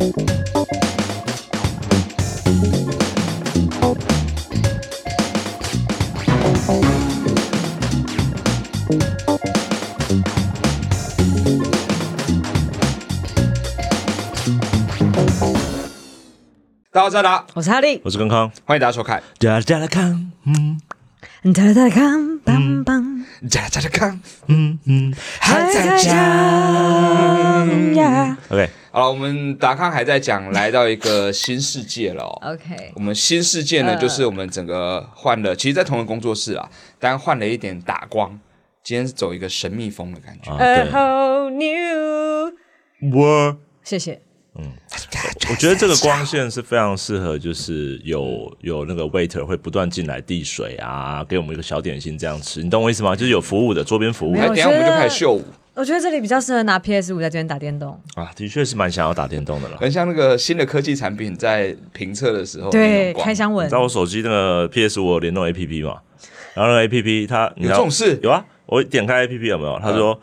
大家好，我是达，我是哈利，我是康康，欢迎大家收看。哒哒哒康，嗯，加加来看，棒棒，哒哒哒康，嗯嗯，还在讲呀。OK，好了，我们达康还在讲，来到一个新世界了、哦。OK，我们新世界呢，就是我们整个换了，其实，在同一个工作室啊，但换了一点打光。今天是走一个神秘风的感觉。啊 A 对 whole new，world，谢谢。我觉得这个光线是非常适合，就是有有那个 waiter 会不断进来递水啊，给我们一个小点心这样吃，你懂我意思吗？就是有服务的桌边服务等下我们就开始秀舞，我觉得这里比较适合拿 PS 五在这边打电动。啊，的确是蛮想要打电动的了。很像那个新的科技产品在评测的时候，对，开箱文你知。道我手机那个 PS 五有联动 APP 嘛？然后那个 APP 它你知道有这种事有啊，我点开 APP 有没有？他说。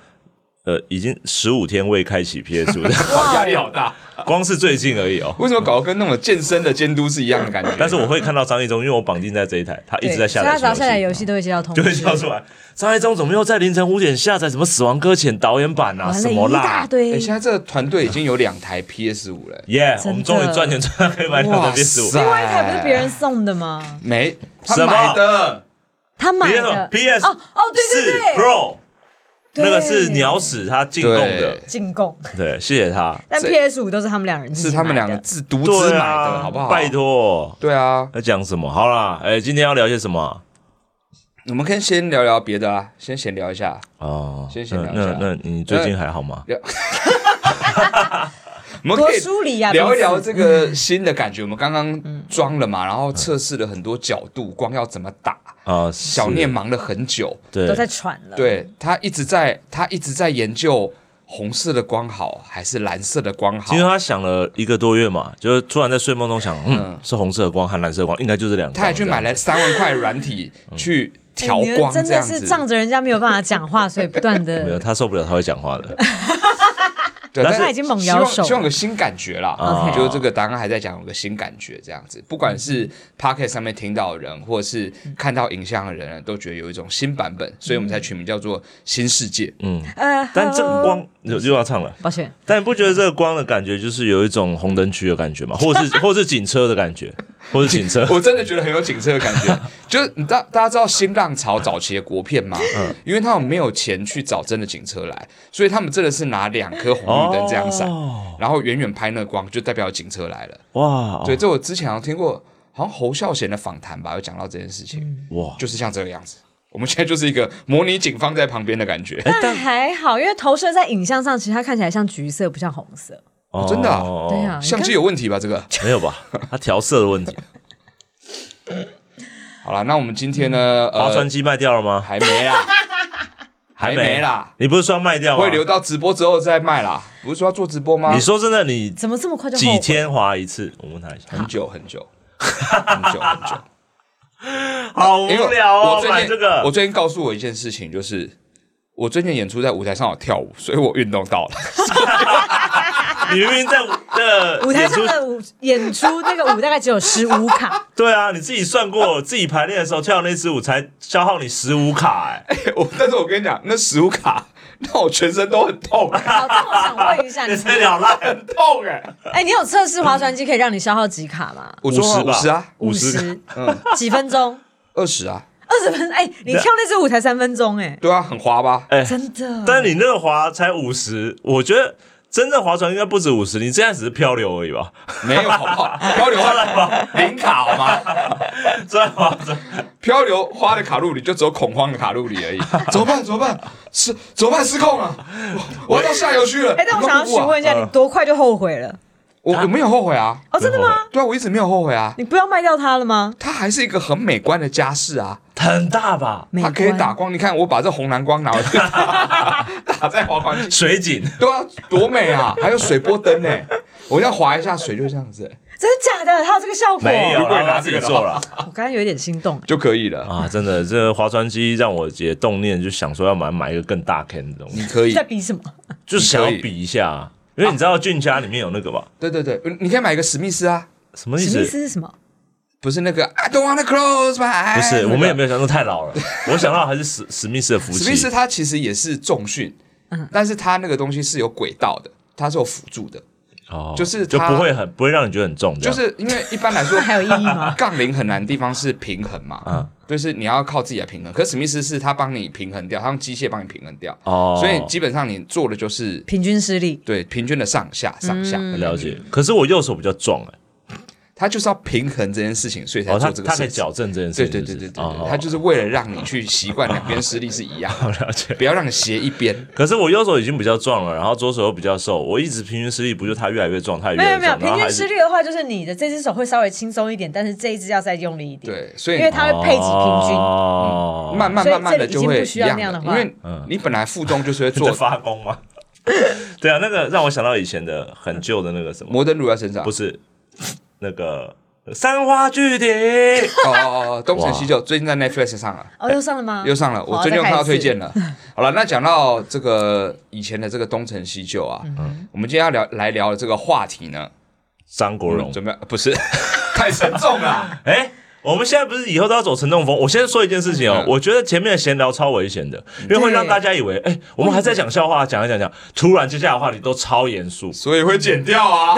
呃，已经十五天未开启 PS 五，哇，压力好大。光是最近而已哦。为什么搞得跟那种健身的监督是一样的感觉？但是我会看到张一中，因为我绑定在这一台，他一直在下载，他只要下载游戏都会接到通知，就会跳出来。张一中怎么又在凌晨五点下载什么《死亡搁浅》导演版啊？什么啦？一大堆。哎，现在这个团队已经有两台 PS 五了。耶！我们终于赚钱赚到可以买两台 PS 五。另外一台不是别人送的吗？没，他买的。他买的 PS 哦哦，对对对，Pro。那个是鸟屎，他进贡的，进贡。对，谢谢他。但 PS 五都是他们两人，是他们两个自独自买的，好不好？拜托。对啊。要讲什么？好啦，哎，今天要聊些什么？我们可以先聊聊别的啊，先闲聊一下。哦，先闲聊一下。那那你最近还好吗？我们可以梳理啊，聊一聊这个新的感觉。我们刚刚装了嘛，然后测试了很多角度，光要怎么打啊？小念忙了很久，对，都在喘了。对，他一直在，他一直在研究红色的光好还是蓝色的光好。因为他想了一个多月嘛，就是突然在睡梦中想，嗯，是红色的光和蓝色的光，应该就是两个。他还去买了三万块软体去调光，真的是仗着人家没有办法讲话，所以不断的。没有，他受不了，他会讲话的。对，但是他已经猛摇手，希望有个新感觉啦。Okay. 就是这个刚刚还在讲有个新感觉，这样子，不管是 Pocket 上面听到的人，或者是看到影像的人，都觉得有一种新版本，所以我们才取名叫做新世界。嗯，但这光又又要唱了，抱歉。但你不觉得这个光的感觉就是有一种红灯区的感觉吗？或是或是警车的感觉，或是警车？我真的觉得很有警车的感觉。就是你大大家知道新浪潮早期的国片吗？嗯，因为他们没有钱去找真的警车来，所以他们真的是拿两颗红绿灯这样闪，哦、然后远远拍那个光，就代表警车来了。哇！对，这我之前好像听过，好像侯孝贤的访谈吧，有讲到这件事情。哇，就是像这个样子。我们现在就是一个模拟警方在旁边的感觉。但还好，因为投射在影像上，其实它看起来像橘色，不像红色。哦，真的、啊？对啊，相机有问题吧？这个没有吧？它调色的问题。好了，那我们今天呢？划船机卖掉了吗？还没啊，还没啦。你不是说要卖掉吗？会留到直播之后再卖啦。不是说要做直播吗？你说真的，你怎么这么快就几天划一次？我问他一下。很久 很久，很久很久。好无聊哦！我最近这个，我最近告诉我一件事情，就是我最近演出在舞台上有跳舞，所以我运动到了。你明明在那舞台上的舞演出，那个舞大概只有十五卡。对啊，你自己算过，自己排练的时候跳那支舞才消耗你十五卡哎、欸。我但是我跟你讲，那十五卡让我全身都很痛。好，那我想问一下，你很痛哎、欸。哎、欸，你有测试划船机可以让你消耗几卡吗？五十五十啊，五十，嗯，几分钟？二十啊，二十分。哎、欸，你跳那支舞才三分钟哎、欸。对啊，很滑吧？哎、欸，真的。但你那个滑才五十，我觉得。真正划船应该不止五十，你这样只是漂流而已吧？没有好不好？漂流花了零卡好吗？真的吗漂流花的卡路里就只有恐慌的卡路里而已。怎么办？怎么办？失怎么办？失控了！我要到下游去了。哎、欸，但我想要询问一下，你多快就后悔了？我我没有后悔啊！哦，真的吗？对啊，我一直没有后悔啊！你不要卖掉它了吗？它还是一个很美观的家饰啊，很大吧？它可以打光，你看我把这红蓝光拿回去打，打在滑环水景，对啊，多美啊！还有水波灯呢，我要滑一下水就这样子，真的假的？它有这个效果？没有，我拿自己做了。我刚刚有一点心动，就可以了啊！真的，这个划船机让我也动念，就想说要买买一个更大 can 的东西。你可以在比什么？就是想要比一下。因为你知道俊家里面有那个吧？对对对，你可以买一个史密斯啊，什么意史密？斯是什么？不是那个 I don't wanna close my eyes，不是，我们也没有。想到太老了。我想到还是史史密斯的福气。史密斯它其实也是重训，但是它那个东西是有轨道的，它是有辅助的，哦，就是它就不会很不会让你觉得很重，这样就是因为一般来说那还有意义吗？杠铃很难的地方是平衡嘛，嗯就是你要靠自己来平衡。可是史密斯是他帮你平衡掉，他用机械帮你平衡掉，哦，所以基本上你做的就是平均施力。对平均的上下上下。了解。可是我右手比较壮哎，他就是要平衡这件事情，所以才哦，他做这个事情。他在矫正这件事对情，对对对对他就是为了让你去习惯两边施力是一样的，了解。不要让你斜一边。可是我右手已经比较壮了，然后左手又比较瘦，我一直平均施力，不就他越来越壮，他也越来越壮，没有没有，平均然后还是施力的话，就是你的这只手会稍微轻松一点，但是这一只要再用力一点。，对，所以因为它会配置平均。哦，慢慢慢慢的就会这里已经不需要样的，那样的话因为你本来负重就是会做 发功嘛？对啊，那个让我想到以前的很旧的那个什么，摩登乳在身上，不是那个三花聚顶，哦哦哦，东成西就最近在 Netflix 上了。哦，又上了吗？又上了，我最近又看到推。再荐了。好了，那讲到这个以前的这个东成西就啊，嗯我们今天要聊来聊的这个话题呢，张国荣。怎么样不是 太沉重了，哎，我们现在不是以后都要走沉重风？我先说一件事情哦，嗯我觉得前面的闲聊超危险的，因为会让大家以为，哎，我们还在讲笑话，讲一讲讲，突然接下来的话题都超严肃。所以会剪掉啊，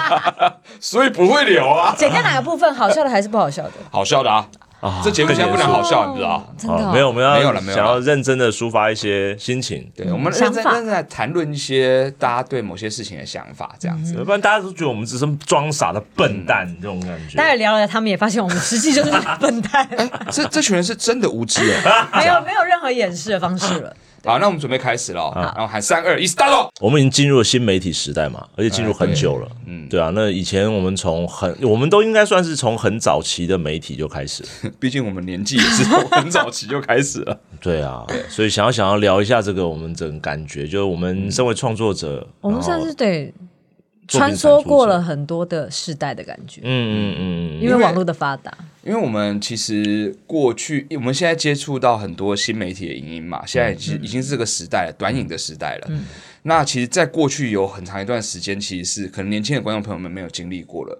所以不会留啊，剪掉哪个部分？好笑的还是不好笑的？好笑的啊，啊这节目现在不能好笑，你知道？真的哦没有，我们要没有了没有了想要认真的抒发一些心情，对，我们认真认真来谈论一些大家对某些事情的想法，这样子。不然大家都觉得我们只是装傻的笨蛋这种感觉。大家聊了，他们也发现我们实际就是笨蛋，这这群人是真的无知哎。没有没有任何掩饰的方式了。好，那我们准备开始了哦，然后喊三二一，start！我们已经进入了新媒体时代嘛，而且进入很久了。嗯，对啊，那以前我们从很，我们都应该算是从很早期的媒体就开始了。毕竟我们年纪也是从很早期就开始了。对啊，所以想要想要聊一下这个我们整个感觉，就是我们身为创作者，我们算是对穿梭过了很多的世代的感觉，嗯嗯嗯嗯，因为网络的发达。因为我们其实过去，我们现在接触到很多新媒体的影音嘛，现在已经已经是这个时代了，短影的时代了。那其实，在过去有很长一段时间，其实是可能年轻的观众朋友们没有经历过了。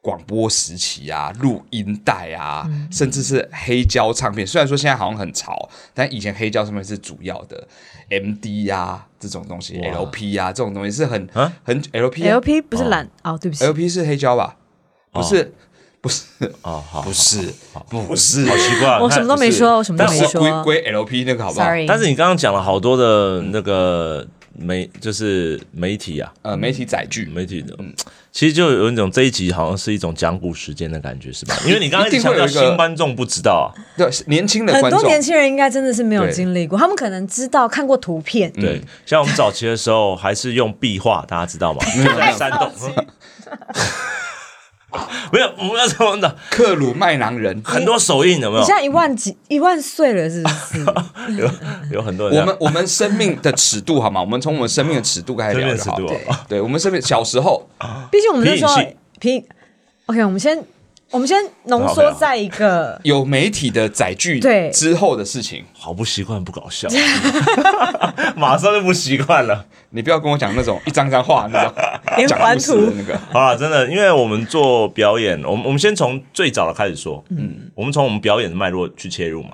广播时期啊，录音带啊，甚至是黑胶唱片。虽然说现在好像很潮，但以前黑胶唱片是主要的。MD 啊，这种东西，LP 啊，这种东西是很啊很 LP 啊 LP 不是蓝哦，对不起，LP 是黑胶吧？不是，不是，哦好，不是，不是，好奇怪，我什么都没说，我什么都但是没说归归 LP 那个好不好？，sorry。但是你刚刚讲了好多的那个媒，就是媒体啊，呃，媒体载具，媒体的，嗯，其实就有一种这一集好像是一种讲古时间的感觉，是吧？因为你刚刚一直强调新观众不知道啊，对，年轻的，很多年轻人应该真的是没有经历过，他们可能知道看过图片，对，像我们早期的时候还是用壁画，大家知道吗？就在山洞，没有，我们要怎么的？克鲁麦囊人，很多手印有没有你现？在一万几一万岁了，是不是？有有很多人我们我们生命的尺度好吗？我们从我们生命的尺度开始聊就好。对，我们生命小时候，毕竟我们那时候皮影戏皮，OK，我们先我们先浓缩在一个有媒体的载具对之后的事情，好不习惯，不搞笑，马上就不习惯了。你不要跟我讲那种一张张画那种连环讲故事那个。好 了，真的，因为我们做表演，我们我们先从最早的开始说，嗯，我们从我们表演的脉络去切入嘛。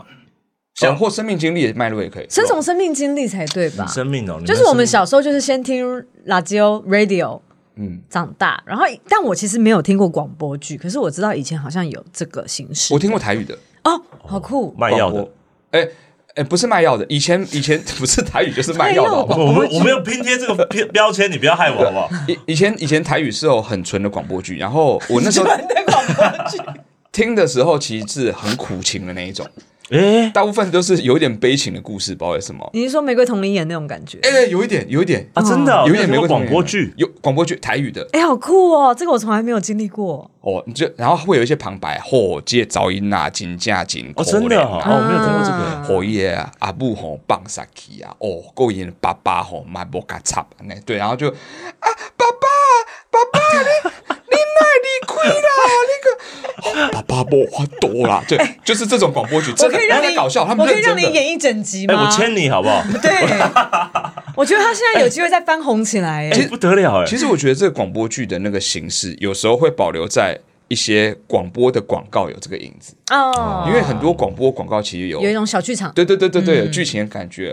想或生命经历的脉络也可以。先从生命经历才对吧？生命哦，你就是我们小时候就是先听 radio radio，嗯，长大，然后但我其实没有听过广播剧，可是我知道以前好像有这个形式。我听过台语的。哦，好酷，命卖药的。哎哎，不是卖药的，以前以前 不是台语就是卖药的，好不好？我们我们要拼贴这个标标签，你不要害我好不好？以以前以前台语是有很纯的广播剧，然后我那时候 听的时候其实是很苦情的那一种，哎，大部分都是有一点悲情的故事，不知道为什么。你是说玫瑰同林演那种感觉？哎，有一点，有一点。啊，真的哦有一点玫瑰没有广播剧，有广播剧台语的。哎，好酷哦，这个我从来没有经历过。哦，你就然后会有一些旁白，嚯，这噪音啊，金价金，哦，真的哦，可怜啊哦我没有听过这个。啊火爷啊，阿布吼放下去啊，哦，够演爸爸吼买无甲插那对，然后就啊，爸爸，爸爸，你你哪离开啦？那个、哦、爸爸无法度啦，对，就是这种广播剧，真的我可以让你搞笑，他们我可以让。你演一整集哎，吗？我签你好不好？对，我觉得他现在有机会再翻红起来，哎，不得了哎。其实我觉得这个广播剧的那个形式，有时候会保留在。一些广播的广告有这个影子哦，因为很多广播广告其实有有一种小剧场，对对对对对，有剧情的感觉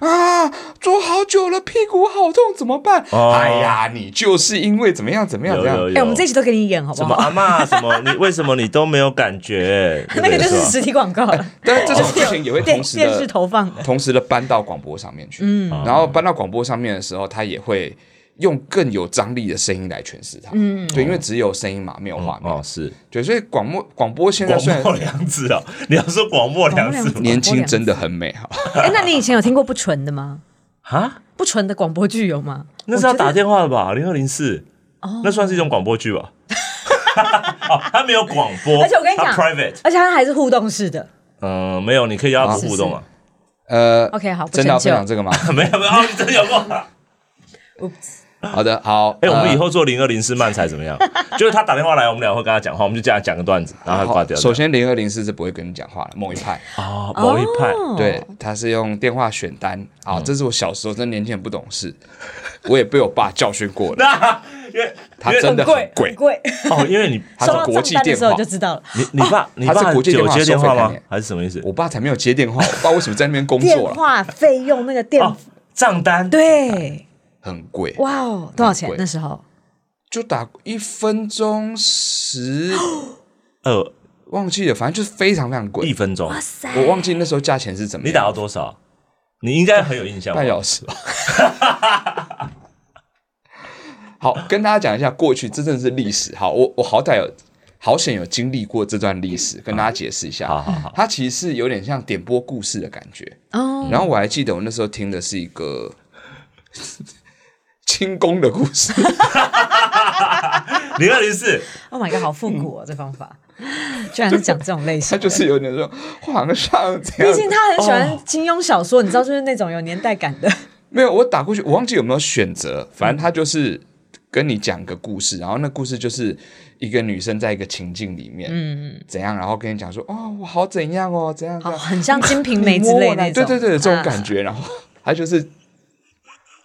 啊，坐好久了，屁股好痛，怎么办？哎呀，你就是因为怎么样怎么样怎么样？哎，我们这一集都给你演好不好？什么阿嬷？什么你为什么你都没有感觉？那个就是实体广告了，但是这种剧情也会同时 电视投放，同时的搬到广播上面去。嗯，然后搬到广播上面的时候，它也会。用更有张力的声音来诠释它，嗯，对，因为只有声音嘛，没有画面，哦，是对，所以广播广播现在广末凉子啊，你要说广末凉子，年轻真的很美哈。哎，那你以前有听过不纯的吗？啊，不纯的广播剧有吗？那是要打电话的吧？零二零四，哦，那算是一种广播剧吧？哦，它没有广播，而且我跟你讲，private，而且它还是互动式的。嗯，没有，你可以要它互动啊。呃，OK，好，真的要分享这个吗？没有没有，你真的有过。好的，好，哎，我们以后做零二零四漫才怎么样？就是他打电话来，我们俩会跟他讲话，我们就这样讲个段子，然后他挂掉。首先，零二零四是不会跟你讲话的，某一派啊，某一派，对，他是用电话选单啊。这是我小时候，真年轻人不懂事，我也被我爸教训过了。因为他真的很贵，贵哦，因为你 他是国际电话，就知道了。你你爸，你爸是国际电话接电话吗？还是什么意思？我爸才没有接电话，我爸为什么在那边工作？电话费用那个电账单，对。很贵哇哦！多少钱那时候？就打一分钟十 呃，忘记了，反正就是非常非常贵。一分钟，哇塞！我忘记那时候价钱是怎么样。你打到多少？你应该很有印象。半小时吧。好，跟大家讲一下过去，这真的是历史。好，我我好歹有好险有经历过这段历史，跟大家解释一下。好好好，它其实是有点像点播故事的感觉哦。然后我还记得我那时候听的是一个。清宫的故事，零二零四，Oh my god，好复古哦！这方法。居然是讲这种类型，他就是有点说皇上，毕竟他很喜欢金庸小说，你知道，就是那种有年代感的。没有，我打过去，我忘记有没有选择，反正他就是跟你讲个故事，然后那故事就是一个女生在一个情境里面，嗯嗯。怎样，然后跟你讲说，哦，我好怎样哦，怎样，好，很像《金瓶梅》之类的，对对对，这种感觉，然后他就是。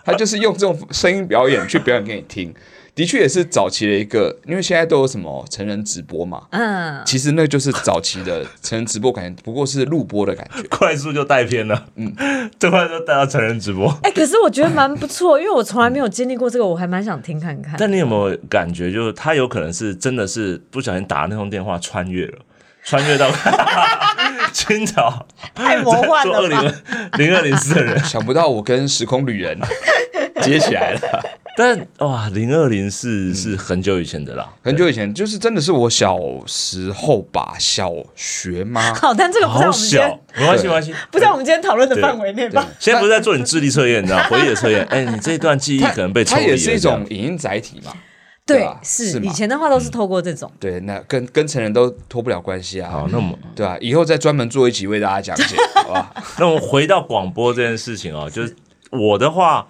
他就是用这种声音表演去表演给你听，的确也是早期的一个，因为现在都有什么成人直播嘛，嗯，其实那就是早期的成人直播感觉，不过是录播的感觉，快速就带偏了，嗯，这块就带到成人直播。哎、欸，可是我觉得蛮不错，因为我从来没有经历过这个，我还蛮想听看看。但你有没有感觉，就是他有可能是真的是不小心打那通电话穿越了，穿越到。清朝太魔幻了，做二零零二零四的人想不到我跟时空旅人 接起来了。但哇，零二零四是很久以前的啦，很久以前就是真的是我小时候吧，小学吗？好，但这个不在我们小，没关系没关系，不在我们今天讨论的范围内吧。现在不是在做你智力测验，你知道回忆的测验？哎，你这一段记忆可能被抽离了。它也是一种影音载体嘛。对，是以前的话都是透过这种。对，那跟跟成人都脱不了关系啊。好，那么对啊，以后再专门做一集为大家讲解，好吧？那我们回到广播这件事情哦，就是我的话，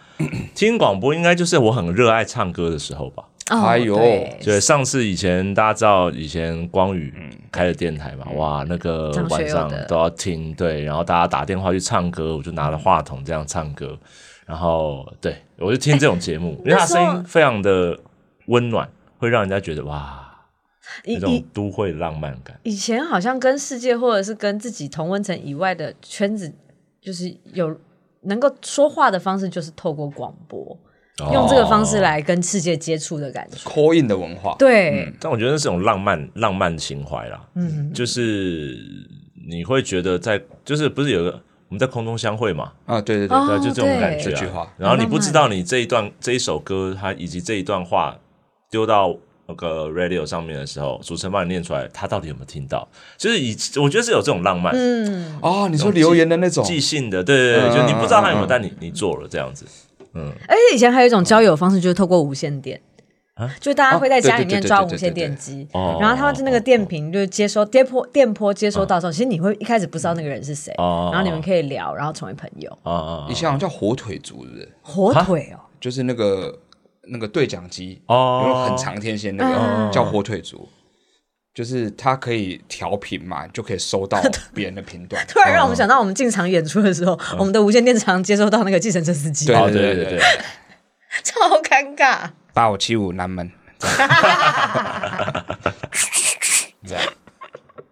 听广播应该就是我很热爱唱歌的时候吧。哎呦，对，上次以前大家知道以前光宇开的电台嘛，哇，那个晚上都要听，对，然后大家打电话去唱歌，我就拿了话筒这样唱歌，然后对我就听这种节目，因为他声音非常的。温暖会让人家觉得哇，一种都会浪漫感。以前好像跟世界或者是跟自己同温层以外的圈子，就是有能够说话的方式，就是透过广播，哦、用这个方式来跟世界接触的感觉。call in 的文化，对、嗯。但我觉得那是种浪漫浪漫情怀啦，嗯，就是你会觉得在，就是不是有个。我们在空中相会嘛？啊，对对对，哦、对，就这种感觉、啊。这句话，然后你不知道你这一段这一首歌，它以及这一段话丢到那个 radio 上面的时候，主持人帮你念出来，他到底有没有听到？就是以我觉得是有这种浪漫。嗯，哦，你说留言的那种即兴的，对对对，嗯、就你不知道他有没有，嗯、但你你做了这样子。嗯，而且以前还有一种交友方式，就是透过无线电。就大家会在家里面抓无线电机，然后他们就那个电瓶就是接收电波，电波接收到时候，其实你会一开始不知道那个人是谁，然后你们可以聊，然后成为朋友。以前好像叫火腿族，是不是？火腿哦，就是那个那个对讲机，哦，有很长天线那个叫火腿族，就是它可以调频嘛，就可以收到 别人的频段。突然让我们想到，我们进场演出的时候，我们的无线电常接收到那个计程车司机。对对对对对，超尴尬。八五七五南门。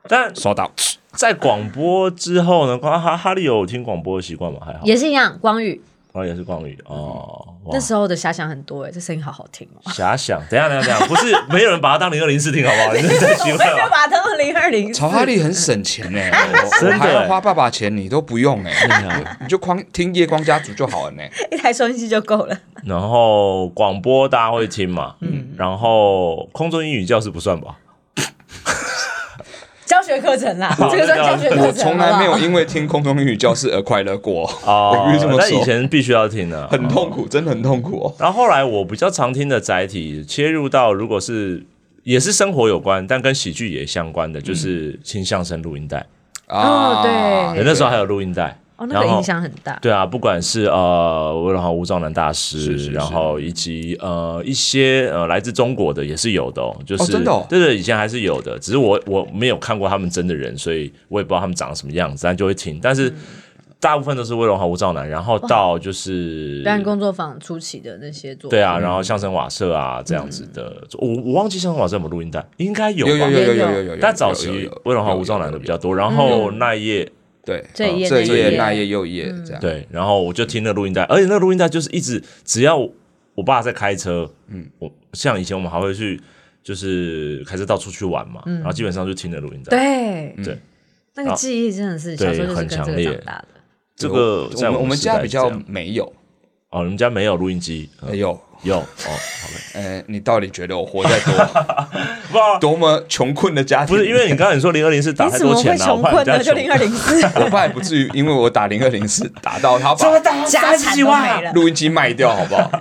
但收到。在广播之后呢？哈哈利有听广播的习惯吗？还好，也是一样。光宇哦，也是光宇哦。那时候的遐想很多哎，这声音好好听哦。遐想，等下等下等下，不是没有人把它当零二零四听，好不好？你在奇怪吧？把它当零二零四。曹哈利很省钱 哎，我还要花爸爸钱，你都不用哎，你就光听夜光家族就好了呢，一台收音机就够了。然后广播大家会听嘛？嗯，然后空中英语教室不算吧？教学课程啦，这个算教学课程。我从来没有因为听空中英语教室而快乐过。哦，那以前必须要听的，很痛苦，真的很痛苦。然后后来我比较常听的载体切入到，如果是也是生活有关，但跟喜剧也相关的，就是轻相声录音带。啊，对，那时候还有录音带。哦，那个影响很大。对啊，不管是呃，然后吴兆南大师，然后以及呃一些呃来自中国的也是有的，哦就是真的，对对，以前还是有的，只是我我没有看过他们真的人，所以我也不知道他们长什么样子，但就会听。但是大部分都是魏荣豪、吴兆南，然后到就是表演工作坊初期的那些作品，对啊，然后相声瓦舍啊这样子的，我我忘记相声瓦舍有没有录音带，应该有，有有有有有有，但早期魏荣豪、吴兆南的比较多，然后那一页。对，这一页这一页那页又一页这样。对，然后我就听那录音带，而且那录音带就是一直，只要我爸在开车，嗯，我像以前我们还会去，就是开车到处去玩嘛，然后基本上就听那录音带。对对，那个记忆真的是小时候就是跟这个长大的。这个在我们家比较没有，哦，你们家没有录音机？没有。有哦，好的。呃，你到底觉得我活在多 多么穷困的家庭？不是，因为你刚才说零二零四 打太多钱了，穷困的就零二零四。我爸也不至于，因为我打零二零四打到他把家产都没了，录音机卖掉，好不好？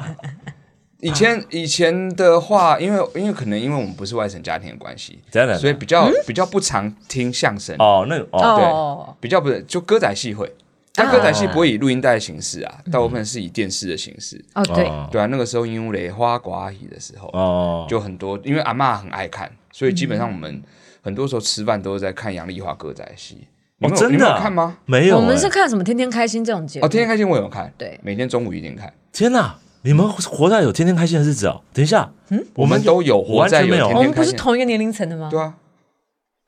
以前以前的话，因为因为可能因为我们不是外省家庭的关系，真的所以比较比较不常听相声哦。那哦，对，比较不是就歌仔戏会。但歌仔戏不会以录音带的形式啊，大部分是以电视的形式。哦，对，对啊，那个时候因为雷花寡姨的时候，哦，就很多，因为阿嬷很爱看，所以基本上我们很多时候吃饭都是在看杨丽花歌仔戏。你们真的看吗？没有，我们是看什么《天天开心》这种节目。哦，《天天开心》我有看，对，每天中午一定看。天哪，你们活在有天天开心的日子哦！等一下，嗯，我们都有活在有天天开心。我们不是同一个年龄层的吗？对啊。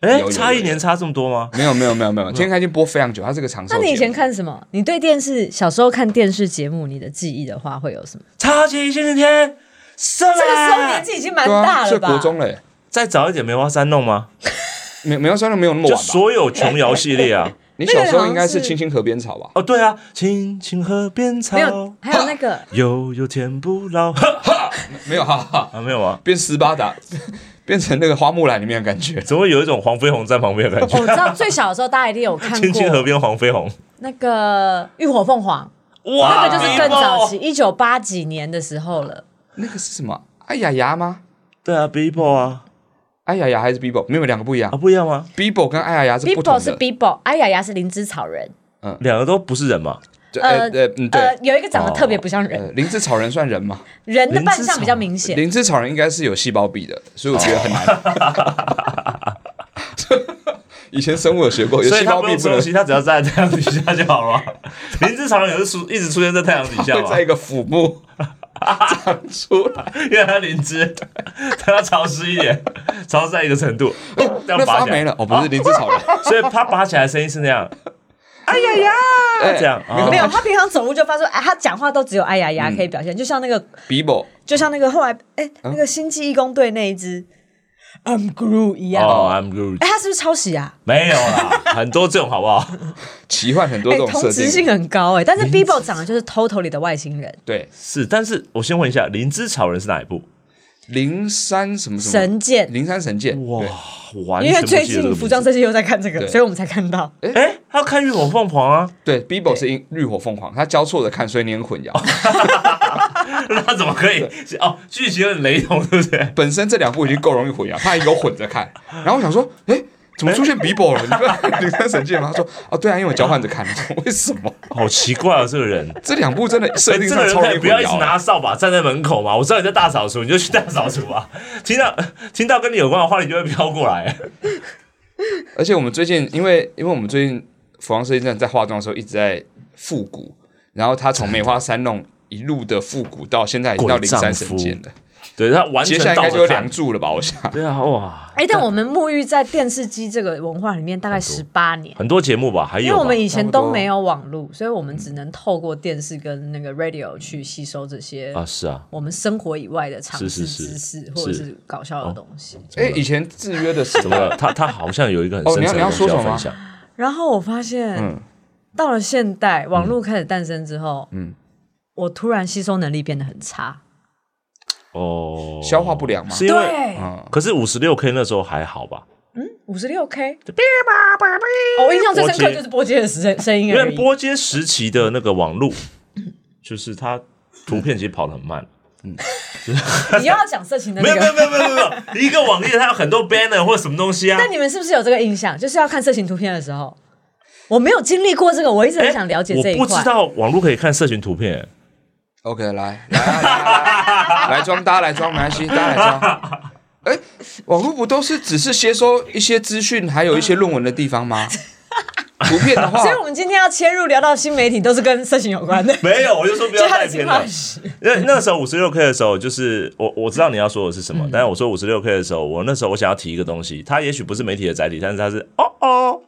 哎，差一年差这么多吗？没有没有没有没有，天天开心播非常久，它是个长寿。那你以前看什么？你对电视小时候看电视节目，你的记忆的话会有什么？超级星期天，这个时候年纪已经蛮大了吧？国中嘞，再早一点，梅花三弄吗？梅梅花三弄没有那么晚吧？所有琼瑶系列啊，你小时候应该是青青河边草吧？哦，对啊，青青河边草，没有，还有那个悠悠天不老，没有哈哈啊，没有啊，变斯巴达。变成那个花木兰里面的感觉，怎么会有一种黄飞鸿在旁边的感觉？我知道最小的时候大家一定有看过《青青河边黄飞鸿》，那个浴火凤凰，哇，那个就是更早期，一九八几年的时候了。那个是什么？哎呀呀吗？对啊，Bibo 啊，哎呀呀还是 Bibo？没有两个不一样啊？不一样吗？Bibo 跟哎呀呀是不同的。Bibo 是 Bibo，哎呀呀是灵芝草人。嗯，两个都不是人嘛。呃呃呃，有一个长得特别不像人。灵芝草人算人吗？人的扮相比较明显。灵芝草人应该是有细胞壁的，所以我觉得很难。以前生物有学过，有细胞壁不能，他只要站在太阳底下就好了。灵芝草人也是出一直出现在太阳底下，在一个腹部长出来，因为它灵芝，它要潮湿一点，潮湿在一个程度。那发霉了哦，不是灵芝草人，所以它拔起来的声音是那样。哎呀呀！这样没有，他平常走路就发出哎，他讲话都只有哎呀呀可以表现，就像那个 Bibo，就像那个后来哎那个星际义工队那一只 I'm Groot 一样哦，I'm Groot，哎，他是不是抄袭啊？没有啦，很多这种好不好？奇幻很多这种设定，同质性很高哎，但是 Bibo 长得就是 totally 的外星人，对，是。但是我先问一下，灵芝草人是哪一部？灵山什么什么神剑？灵山神剑哇，因为最近服装设计又在看这个，所以我们才看到。哎，他要看浴火凤凰啊？对，Bibo 是浴火凤凰，他交错着看，所以你很混淆。那怎么可以？哦，剧情很雷同，对不对？本身这两部已经够容易混淆，他还有混着看。然后我想说，哎，怎么出现 Bibo 了？你不 你看神剑吗？他说哦，对啊，因为我交换着看。为什么？好奇怪啊，这个人。这两部真的设定上超级不要一直拿扫把站在门口嘛。我知道你在大扫除，你就去大扫除啊。听到听到跟你有关的话，你就会飘过来。而且我们最近，因为因为我们最近服装设计站在化妆的时候一直在复古，然后他从梅花三弄一路的复古到现在已经到灵山神剑了。对，他完全接下来应该就梁祝了吧？我想。对啊，哇！哎，但我们沐浴在电视机这个文化里面大概十八年，很多节目吧，还有。因为我们以前都没有网络，所以我们只能透过电视跟那个 radio 去吸收这些啊，是啊，我们生活以外的常识知识或者是搞笑的东西。哎，以前制约的什么？他他好像有一个很深层的东西要分享。然后我发现，到了现代，网络开始诞生之后，嗯，我突然吸收能力变得很差。哦，消化不良嘛？是因为，可是五十六 K 那时候还好吧？嗯，五十六 K，我印象最深刻就是波接的声声音，因为波接时期的那个网路，就是它图片其实跑得很慢。嗯，你要讲色情的？没有没有没有没有没有，一个网页它有很多 banner 或者什么东西啊。那你们是不是有这个印象？就是要看色情图片的时候，我没有经历过这个，我一直很想了解这一块。我不知道网络可以看色情图片。OK，来来来来装，大家来装，没关系，大家来装。哎，网络不都是只是接收一些资讯，还有一些论文的地方吗？图片的话，所以我们今天要切入聊到新媒体，都是跟色情有关的。没有，我就说不要带偏了。因为那个时候五十六 K 的时候，就是我我知道你要说的是什么，嗯、但是我说五十六 K 的时候，我那时候我想要提一个东西，它也许不是媒体的载体，但是它是哦哦。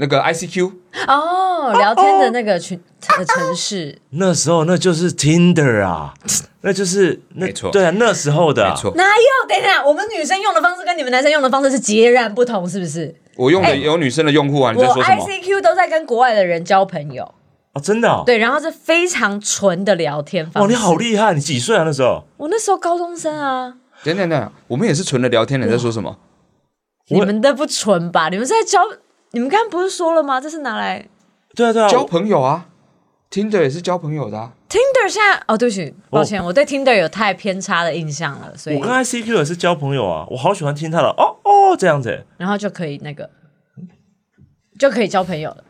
那个 ICQ 哦，聊天的那个群的城市，那时候那就是 Tinder 啊，那就是没错，对啊，那时候的没错。哪有？等一下，我们女生用的方式跟你们男生用的方式是截然不同，是不是？我用的有女生的用户啊，你在说什么？ICQ 都在跟国外的人交朋友哦，真的？对，然后是非常纯的聊天方式。哇，你好厉害！你几岁啊？那时候？我那时候高中生啊。等等等，我们也是纯的聊天的，你在说什么？你们的不纯吧？你们是在交？你们刚刚不是说了吗？这是拿来对啊对啊交朋友啊，Tinder 也是交朋友的啊。Tinder 现在哦，对不起，抱歉，我对 Tinder 有太偏差的印象了，所以我跟 ICQ 也是交朋友啊，我好喜欢听他的哦哦这样子，然后就可以那个就可以交朋友了。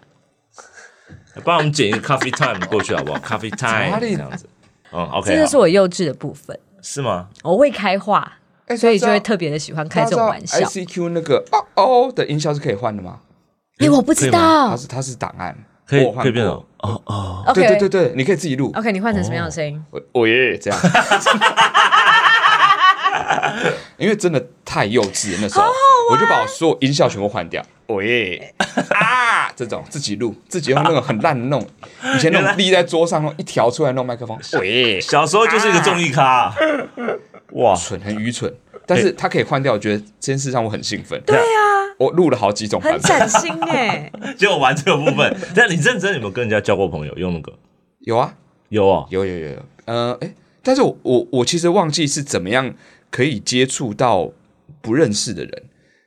帮我们剪一个 Coffee Time 过去好不好？Coffee Time 这样子，嗯，OK，这就是我幼稚的部分，是吗？我会开话，所以就会特别的喜欢开这种玩笑。ICQ 那个哦哦的音效是可以换的吗？哎，我不知道，它是它是档案，可以可以变哦哦，对对对对，你可以自己录。OK，你换成什么样的声音？我我耶这样，因为真的太幼稚了那时候，我就把我所有音效全部换掉。我耶 啊，这种自己录，自己用那种很烂的那种，以前那种立在桌上那种一条出来那种麦克风。我耶，小时候就是一个综艺咖，哇，蠢，很愚蠢，但是他可以换掉，我觉得这件事让我很兴奋。对啊。我录了好几种版本，很崭新哎！结果玩这个部分，但你认真有没有跟人家交过朋友用那个？有啊，有啊，有有有有。呃，哎，但是我我我其实忘记是怎么样可以接触到不认识的人，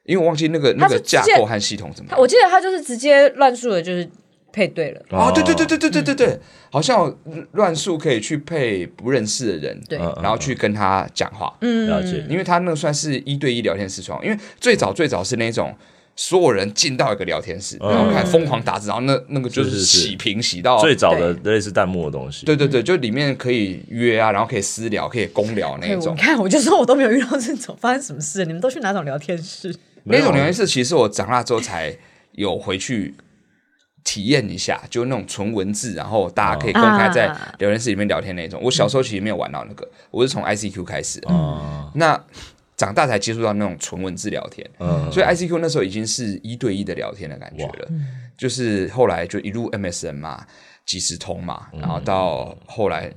因为我忘记那个那个架构和系统怎么样。我记得他就是直接乱数的，就是。配对了啊！对对对对对对对对，好像乱数可以去配不认识的人，对，然后去跟他讲话，嗯，了解。因为他那个算是一对一聊天视窗，因为最早最早是那种所有人进到一个聊天室，然后看疯狂打字，然后那那个就是洗屏洗到最早的类似弹幕的东西。对对对，就里面可以约啊，然后可以私聊，可以公聊那种。你看，我就说我都没有遇到这种，发生什么事？你们都去哪种聊天室？那种聊天室其实我长大之后才有回去。体验一下，就那种纯文字，然后大家可以公开在聊天室里面聊天那种。我小时候其实没有玩到那个，我是从 ICQ 开始。那长大才接触到那种纯文字聊天。所以 ICQ 那时候已经是一对一的聊天的感觉了。就是后来就一路 MSN 嘛，即时通嘛，然后到后来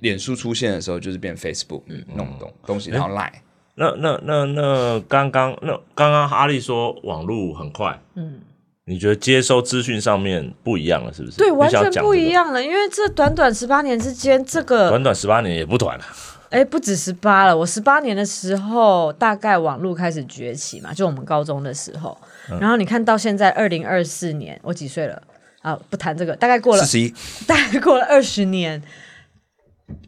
脸书出现的时候，就是变 Facebook 弄东东西，然后 Line。那那那那刚刚那刚刚哈利说网络很快，嗯。你觉得接收资讯上面不一样了，是不是？对，完全不一样了。因为这短短十八年之间，这个短短十八年也不短了。哎，不止十八了。我十八年的时候，大概网络开始崛起嘛，就我们高中的时候。嗯、然后你看到现在二零二四年，我几岁了？啊，不谈这个，大概过了四十一，大概过了二十年，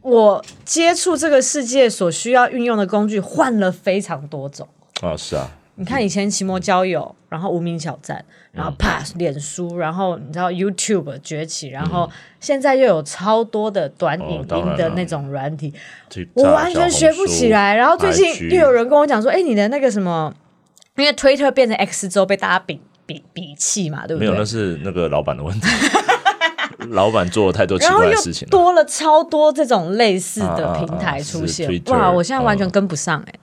我接触这个世界所需要运用的工具换了非常多种。啊，是啊。你看以前奇摩交友，然后无名小站，然后 Pass 脸书，然后你知道 YouTube 崛起，然后现在又有超多的短影音的那种软体，我完全学不起来。然后最近又有人跟我讲说，哎，你的那个什么，因为 Twitter 变成 X 之后被大家比比比气嘛，对不对？没有，那是那个老板的问题。老板做了太多奇怪的事情，多了超多这种类似的平台出现，哇！我现在完全跟不上哎。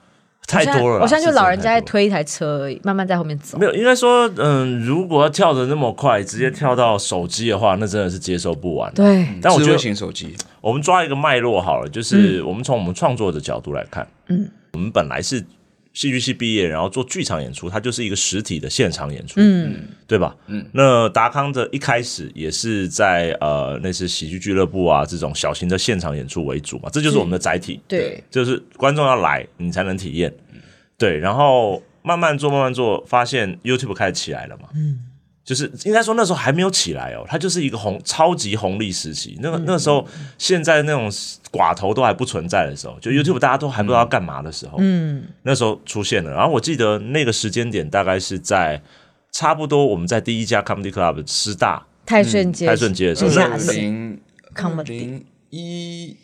太多了，我现在就老人家在推一台车而已，慢慢在后面走。没有，应该说，嗯，如果要跳的那么快，直接跳到手机的话，那真的是接受不完。对，但我觉得型手机，我们抓一个脉络好了，就是我们从我们创作的角度来看，嗯，我们本来是。戏剧系毕业，然后做剧场演出，它就是一个实体的现场演出，嗯，对吧？嗯，那达康的一开始也是在呃，类似喜剧俱乐部啊这种小型的现场演出为主嘛，这就是我们的载体，对，就是观众要来你才能体验，对，然后慢慢做慢慢做，发现 YouTube 开始起来了嘛，嗯。就是应该说那时候还没有起来哦，它就是一个红超级红利时期。那个那个时候，现在那种寡头都还不存在的时候，就 YouTube 大家都还不知道要干嘛的时候，嗯，那时候出现了。然后我记得那个时间点大概是在差不多我们在第一家 Comedy Club 师大泰顺街泰顺街的时候，二零二零一。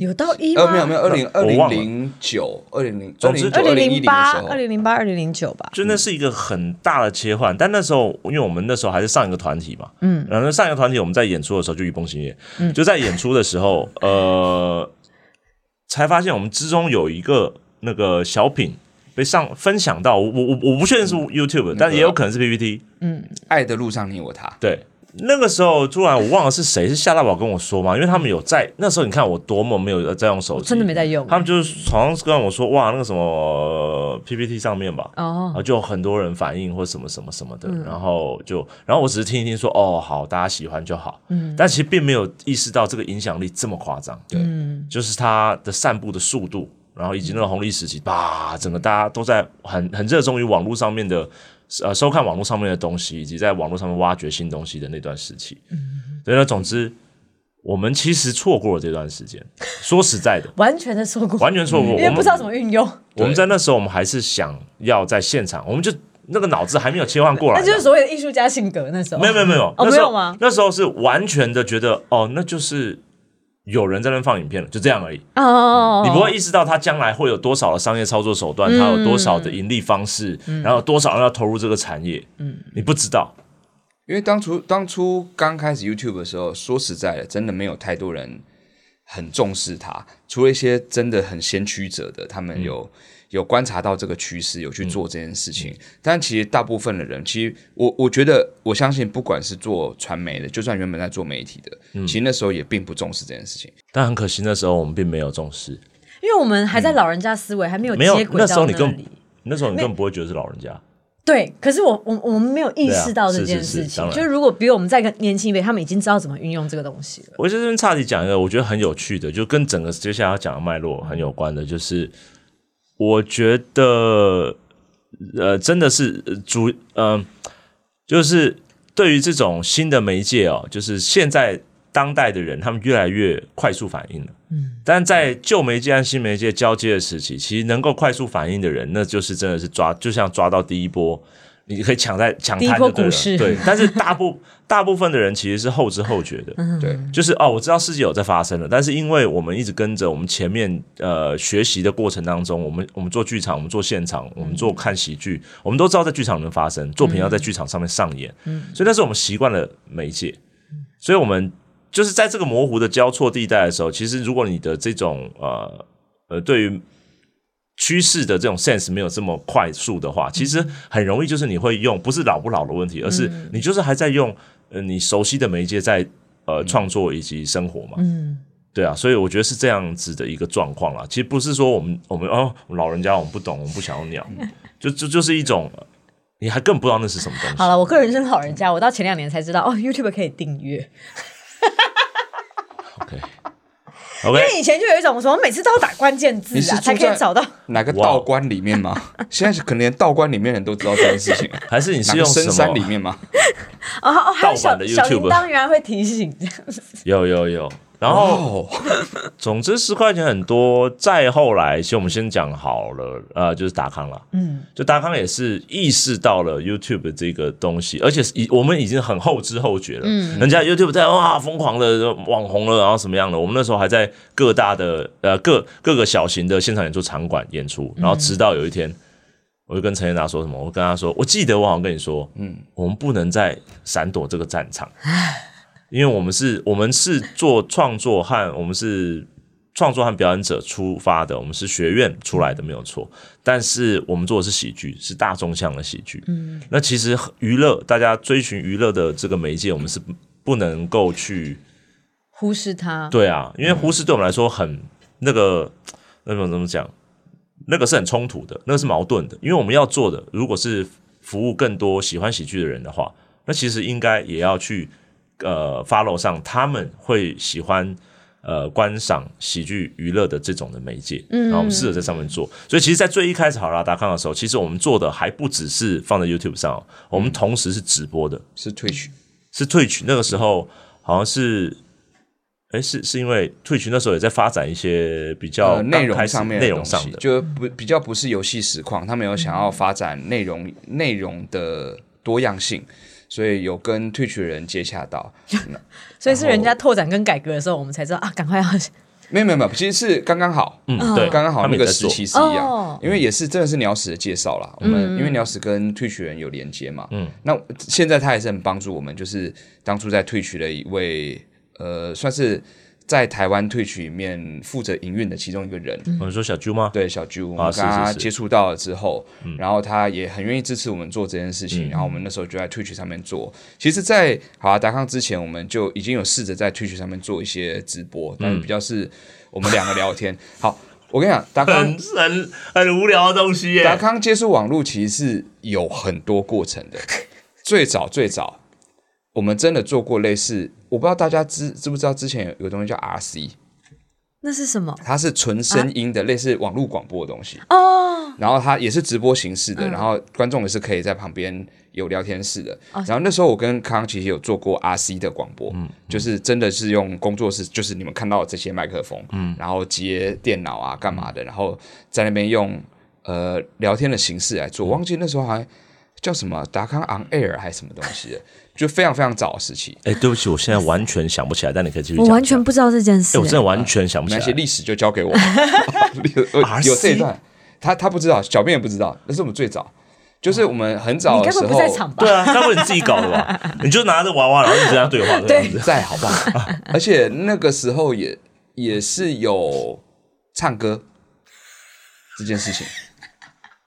有到一吗？没有没有，二零二零零九，二零零，总之二零零八，二零零八，二零零九吧。就那是一个很大的切换，但那时候因为我们那时候还是上一个团体嘛，嗯，然后上一个团体我们在演出的时候就雨崩兴业，嗯，就在演出的时候，呃，才发现我们之中有一个那个小品被上分享到，我我我不确定是 YouTube，但也有可能是 PPT，嗯，爱的路上你我他，对。那个时候突然我忘了是谁，是夏大宝跟我说嘛，因为他们有在那时候，你看我多么没有在用手机，真的没在用。他们就是好像是跟我说，哇，那个什么 PPT 上面吧，哦，然后就很多人反应或什么什么什么的，嗯、然后就，然后我只是听一听说，哦，好，大家喜欢就好，嗯，但其实并没有意识到这个影响力这么夸张，对，嗯、就是它的散布的速度，然后以及那个红利时期，吧，整个大家都在很很热衷于网络上面的。呃，收看网络上面的东西，以及在网络上面挖掘新东西的那段时期，嗯，所以呢，总之，我们其实错过了这段时间。说实在的，完全的错过，完全错过，嗯、因为不知道怎么运用。我们在那时候，我们还是想要在现场，我们就那个脑子还没有切换过来，那就是所谓的艺术家性格。那时候没有没有没有，哦，没有吗？那时候是完全的觉得，哦，那就是。有人在那放影片了，就这样而已。哦，你不会意识到他将来会有多少的商业操作手段，他有多少的盈利方式，然后多少人要投入这个产业。嗯，你不知道，因为当初当初刚开始 YouTube 的时候，说实在的，真的没有太多人很重视它，除了一些真的很先驱者的，他们有。有观察到这个趋势，有去做这件事情，嗯、但其实大部分的人，其实我我觉得，我相信，不管是做传媒的，就算原本在做媒体的，嗯、其实那时候也并不重视这件事情。但很可惜，那时候我们并没有重视，因为我们还在老人家思维，嗯、还没有接轨到那里。那时候你更，那时候你更不会觉得是老人家。对，可是我我我们没有意识到这件事情。啊、是是是，就是如果比我们再更年轻一辈，他们已经知道怎么运用这个东西了。我在这边岔题讲一个，我觉得很有趣的，就跟整个接下来要讲的脉络很有关的，就是。我觉得，呃，真的是主，嗯、呃，就是对于这种新的媒介哦，就是现在当代的人，他们越来越快速反应了。嗯，但在旧媒介和新媒介交接的时期，其实能够快速反应的人，那就是真的是抓，就像抓到第一波。你可以抢在抢滩就对了，对。但是大部 大部分的人其实是后知后觉的，对，就是哦，我知道世界有在发生了，但是因为我们一直跟着我们前面呃学习的过程当中，我们我们做剧场，我们做现场，我们做看喜剧，我们都知道在剧场能发生，作品要在剧场上面上演，嗯，所以那是我们习惯了媒介，所以我们就是在这个模糊的交错地带的时候，其实如果你的这种呃呃对于。趋势的这种 sense 没有这么快速的话，其实很容易就是你会用，不是老不老的问题，而是你就是还在用呃你熟悉的媒介在呃创作以及生活嘛。嗯，对啊，所以我觉得是这样子的一个状况啦。其实不是说我们我们哦老人家我们不懂，我们不想要鸟，就就就是一种你还更不知道那是什么东西。好了，我个人是老人家，我到前两年才知道哦，YouTube 可以订阅。OK。Okay. 因为以前就有一种什么，每次都要打关键字啊，才可以找到哪个道观里面吗 现在是可能连道观里面人都知道这件事情，还是你是用深山里面吗？哦哦，还有小小铃铛原来会提醒这样子。有有有，然后，总之十块钱很多。再后来，其实我们先讲好了，呃，就是达康了。嗯，就达康也是意识到了 YouTube 这个东西，而且已我们已经很后知后觉了。嗯，人家 YouTube 在哇疯狂的网红了，然后什么样的？我们那时候还在各大的呃各各个小型的现场演出场馆演出，然后直到有一天，我就跟陈建达说什么？我跟他说，我记得我好像跟你说，嗯，我们不能再闪躲这个战场。因为我们是，我们是做创作和我们是创作和表演者出发的，我们是学院出来的，没有错。但是我们做的是喜剧，是大众向的喜剧。嗯，那其实娱乐，大家追寻娱乐的这个媒介，我们是不能够去忽视它。对啊，因为忽视对我们来说很那个，那种怎么讲？那个是很冲突的，那个是矛盾的。因为我们要做的，如果是服务更多喜欢喜剧的人的话，那其实应该也要去。呃，follow 上他们会喜欢呃观赏喜剧娱乐的这种的媒介，嗯，然后我们试着在上面做。所以其实，在最一开始好啦达康的时候，其实我们做的还不只是放在 YouTube 上，我们同时是直播的，是 Twitch，是 Twitch。那个时候好像是，哎，是是因为 Twitch 那时候也在发展一些比较内容上面内容上的，就不比较不是游戏实况，他们有想要发展内容内容的多样性。所以有跟 Twitch 的人接洽到，所以是人家拓展跟改革的时候，我们才知道啊，赶快要。没有没有没有，其实是刚刚好，嗯，对，刚刚好那个时期是一样，因为也是真的是鸟屎的介绍啦。我们因为鸟屎跟 Twitch 人有连接嘛，嗯，那现在他也是很帮助我们，就是当初在 Twitch 的一位呃，算是。在台湾 Twitch 里面负责营运的其中一个人，我们说小朱吗？对，小朱，我们跟他接触到了之后，然后他也很愿意支持我们做这件事情，然后我们那时候就在 Twitch 上面做。其实，在好啊达康之前，我们就已经有试着在 Twitch 上面做一些直播，但是比较是我们两个聊天。好，我跟你讲，达康很很很无聊的东西耶。达康接触网络其实是有很多过程的，最早最早。我们真的做过类似，我不知道大家知知不知道，之前有有个东西叫 RC，那是什么？它是纯声音的，啊、类似网络广播的东西哦。然后它也是直播形式的，嗯、然后观众也是可以在旁边有聊天室的。哦、然后那时候我跟康其实有做过 RC 的广播，嗯，就是真的是用工作室，就是你们看到的这些麦克风，嗯，然后接电脑啊干嘛的，然后在那边用呃聊天的形式来做。我忘记那时候还叫什么达康 On Air 还是什么东西的。就非常非常早的时期，哎，对不起，我现在完全想不起来，但你可以继续讲。我完全不知道这件事，我真的完全想不起来。那些历史就交给我，有这一段，他他不知道，小编也不知道，那是我们最早，就是我们很早的时候，对啊，那不会你自己搞的吧？你就拿着娃娃，然后一直在对话，对，在好不好？而且那个时候也也是有唱歌这件事情。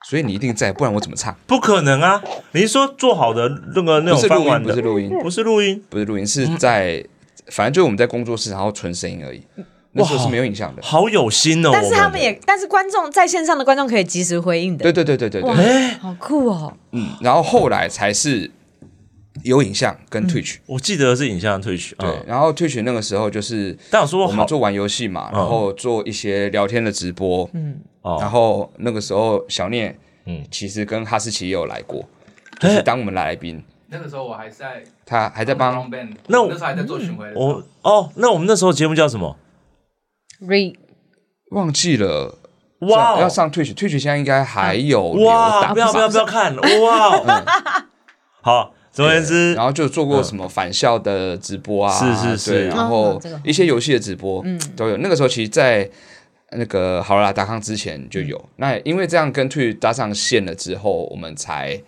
所以你一定在，不然我怎么唱？不可能啊！你是说做好的那个那种饭碗不是录音，不是录音，不是录音，是在，嗯、反正就是我们在工作室，然后纯声音而已。那时候是没有影像的，好有心哦！但是他们也，但是观众在线上的观众可以及时回应的。对对对对对对，哎，好酷哦！嗯，然后后来才是有影像跟 Twitch，嗯、我记得是影像 Twitch。对，然后 Twitch 那个时候就是，但我说我们做玩游戏嘛，然后做一些聊天的直播，嗯。然后那个时候，小念，嗯，其实跟哈士奇也有来过，就是当我们来宾。那个时候我还在，他还在帮。那我那时候还在做巡回。我哦，那我们那时候节目叫什么？Re，忘记了。哇，要上 Twitch，Twitch 现在应该还有。哇，不要不要不要看！哇，好，总而言之，然后就做过什么返校的直播啊，是是是，然后一些游戏的直播，嗯，都有。那个时候其实，在。那个好啦达康之前就有，嗯、那因为这样跟 Twitch 搭上线了之后，我们才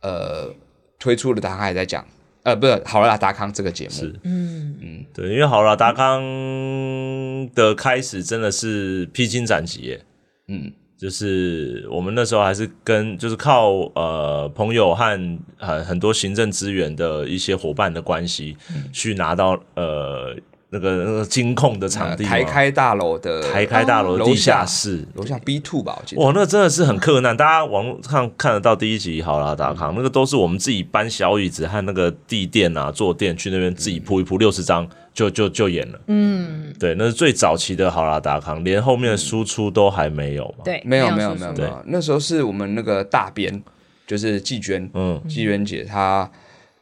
呃推出了达康还在讲，呃不是好啦达康这个节目，是。嗯。嗯对，因为好啦达康的开始真的是披荆斩棘耶，嗯，就是我们那时候还是跟就是靠呃朋友和很很多行政资源的一些伙伴的关系、嗯、去拿到呃。那个那个金控的场地，台开大楼的台开大楼地下室，楼下 B two 吧，我记得。哇，那真的是很克难。大家网络上看得到第一集好啦达康，那个都是我们自己搬小椅子和那个地垫啊，坐垫去那边自己铺一铺六十张就就就演了。嗯，对，那是最早期的好啦达康，连后面的输出都还没有嘛。对，没有没有没有没有，那时候是我们那个大编，就是季娟，嗯，季娟姐她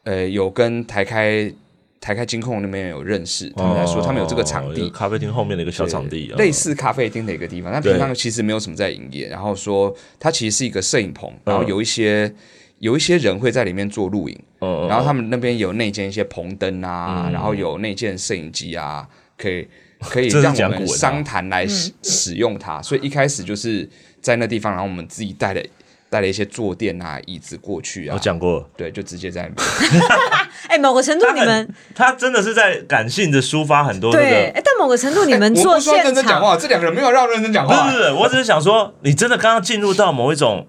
呃有跟台开。台开金控那边有认识，他们来说他们有这个场地，咖啡厅后面的一个小场地，类似咖啡厅的一个地方，但平常其实没有什么在营业。然后说它其实是一个摄影棚，然后有一些有一些人会在里面做录影，然后他们那边有内建一些棚灯啊，然后有内建摄影机啊，可以可以让我们商谈来使使用它。所以一开始就是在那地方，然后我们自己带了。带了一些坐垫啊、椅子过去啊。我讲过了，对，就直接在那边。哎，某个程度你们他真的是在感性的抒发很多。对，哎，但某个程度你们做现场认真讲话，这两个人没有让认真讲话。不是，不是，我只是想说，你真的刚刚进入到某一种，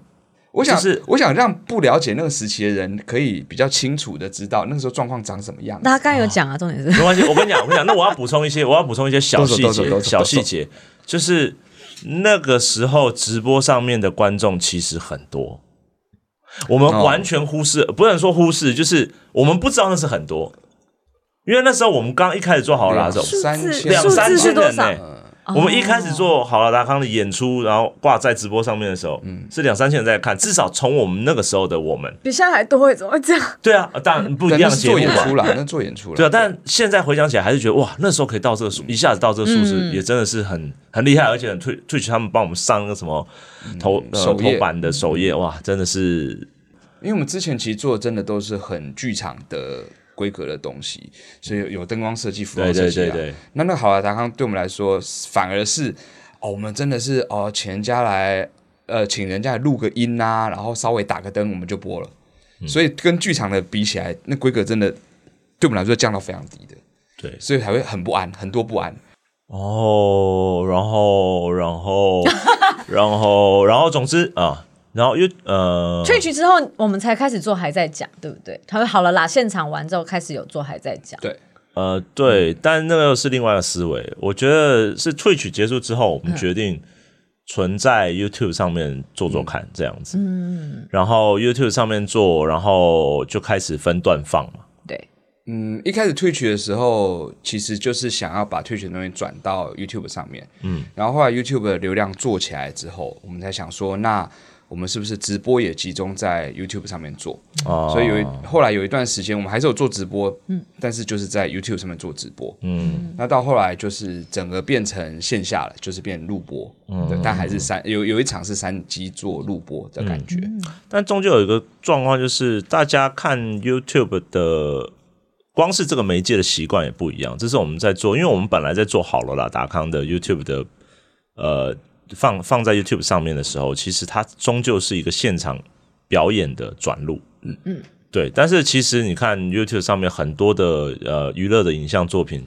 我想是我想让不了解那个时期的人可以比较清楚的知道那个时候状况长什么样。大家刚刚有讲啊，重点是没关系，我跟你讲，我跟你讲，那我要补充一些，我要补充一些小细节，小细节就是那个时候直播上面的观众其实很多。我们完全忽视，哦、不能说忽视，就是我们不知道那是很多，因为那时候我们刚一开始做好了达的时候，两三千人呢、欸。我们一开始做好了达康的演出，然后挂在直播上面的时候，嗯，是两三千人在看。至少从我们那个时候的我们，比现在还多会怎么会这样？对啊，当然不一样的做演出了，那做演出了。对啊，但现在回想起来，还是觉得哇，那时候可以到这个数，一下子到这个数字，也真的是很很厉害，而且很退退去他们帮我们上那个什么头首头版的首页，哇，真的是，因为我们之前其实做的真的都是很剧场的。规格的东西，所以有灯光设计、服装设计啊。对对对对，那那好了达康对我们来说，反而是哦，我们真的是哦，请人家来呃，请人家来录个音啊，然后稍微打个灯，我们就播了。嗯、所以跟剧场的比起来，那规格真的对我们来说降到非常低的。对，所以才会很不安，很多不安。哦，然后，然后，然后，然后，总之啊。然后又呃，退去之后，我们才开始做还在讲，对不对？他说好了啦，现场完之后开始有做还在讲。对，呃，对，但那个又是另外一个思维。我觉得是退去结束之后，我们决定存在 YouTube 上面做做看，这样子。嗯，然后 YouTube 上面做，然后就开始分段放嘛。对，嗯，一开始退去的时候，其实就是想要把退去的东西转到 YouTube 上面。嗯，然后后来 YouTube 的流量做起来之后，我们才想说那。我们是不是直播也集中在 YouTube 上面做？哦，所以有一后来有一段时间，我们还是有做直播，嗯，但是就是在 YouTube 上面做直播，嗯，那到后来就是整个变成线下了，就是变录播，嗯，对，但还是三有有一场是三机做录播的感觉，嗯，但终究有一个状况，就是大家看 YouTube 的，光是这个媒介的习惯也不一样。这是我们在做，因为我们本来在做好了啦，达康的 YouTube 的，呃。放放在 YouTube 上面的时候，其实它终究是一个现场表演的转录，嗯嗯，对。但是其实你看 YouTube 上面很多的呃娱乐的影像作品，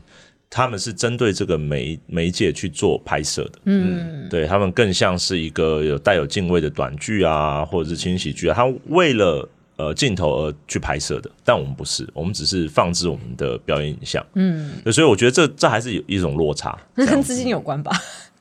他们是针对这个媒媒介去做拍摄的，嗯，对，他们更像是一个有带有敬畏的短剧啊，或者是轻喜剧啊，他为了呃镜头而去拍摄的。但我们不是，我们只是放置我们的表演影像，嗯，所以我觉得这这还是有一种落差，那跟资金有关吧。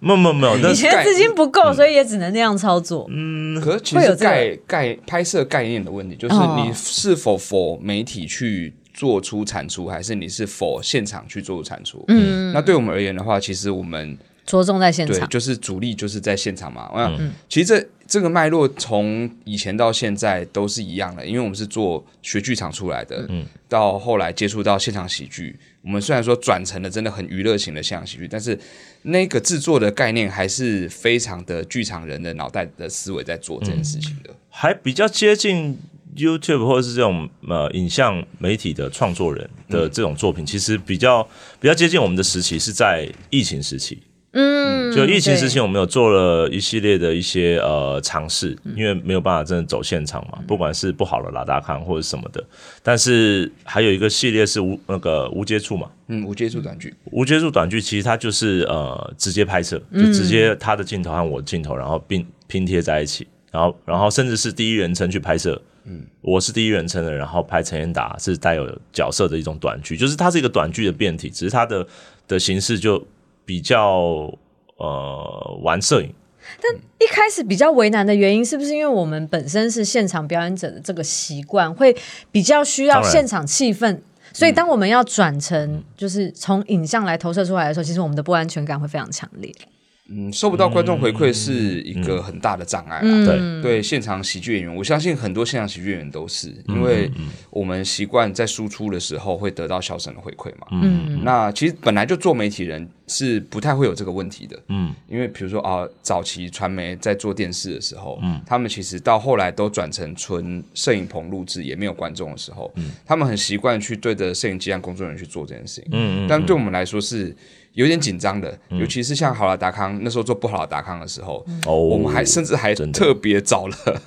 没有没有没有，以前资金不够，所以也只能那样操作。嗯，可是其实概概拍摄概念的问题，就是你是否否媒体去做出产出，还是你是否现场去做出产出？嗯，那对我们而言的话，其实我们着重在现场，对，就是主力就是在现场嘛。嗯，其实这这个脉络从以前到现在都是一样的，因为我们是做学剧场出来的，嗯，到后来接触到现场喜剧。我们虽然说转成了真的很娱乐型的现场喜剧，但是那个制作的概念还是非常的剧场人的脑袋的思维在做这件事情的，嗯、还比较接近 YouTube 或者是这种呃影像媒体的创作人的这种作品，嗯、其实比较比较接近我们的时期是在疫情时期。嗯，就疫情之前，我们有做了一系列的一些呃尝试，因为没有办法真的走现场嘛，不管是不好的拉大康或者什么的，但是还有一个系列是无那个无接触嘛，嗯，无接触短剧，无接触短剧其实它就是呃直接拍摄，就直接他的镜头和我的镜头，然后并拼贴在一起，然后然后甚至是第一人称去拍摄，嗯，我是第一人称的，然后拍陈彦达是带有角色的一种短剧，就是它是一个短剧的变体，只是它的的形式就。比较呃玩摄影，但一开始比较为难的原因，是不是因为我们本身是现场表演者的这个习惯，会比较需要现场气氛，所以当我们要转成就是从影像来投射出来的时候，嗯、其实我们的不安全感会非常强烈。嗯，收不到观众回馈是一个很大的障碍啊。嗯、对对，现场喜剧演员，我相信很多现场喜剧演员都是，因为我们习惯在输出的时候会得到笑声的回馈嘛。嗯，那其实本来就做媒体人是不太会有这个问题的。嗯，因为比如说啊，早期传媒在做电视的时候，嗯，他们其实到后来都转成纯摄影棚录制，也没有观众的时候，嗯，他们很习惯去对着摄影机让工作人员去做这件事情。嗯嗯，但对我们来说是。有点紧张的，尤其是像好了达康那时候做不好的达康的时候，哦、我们还甚至还特别找了，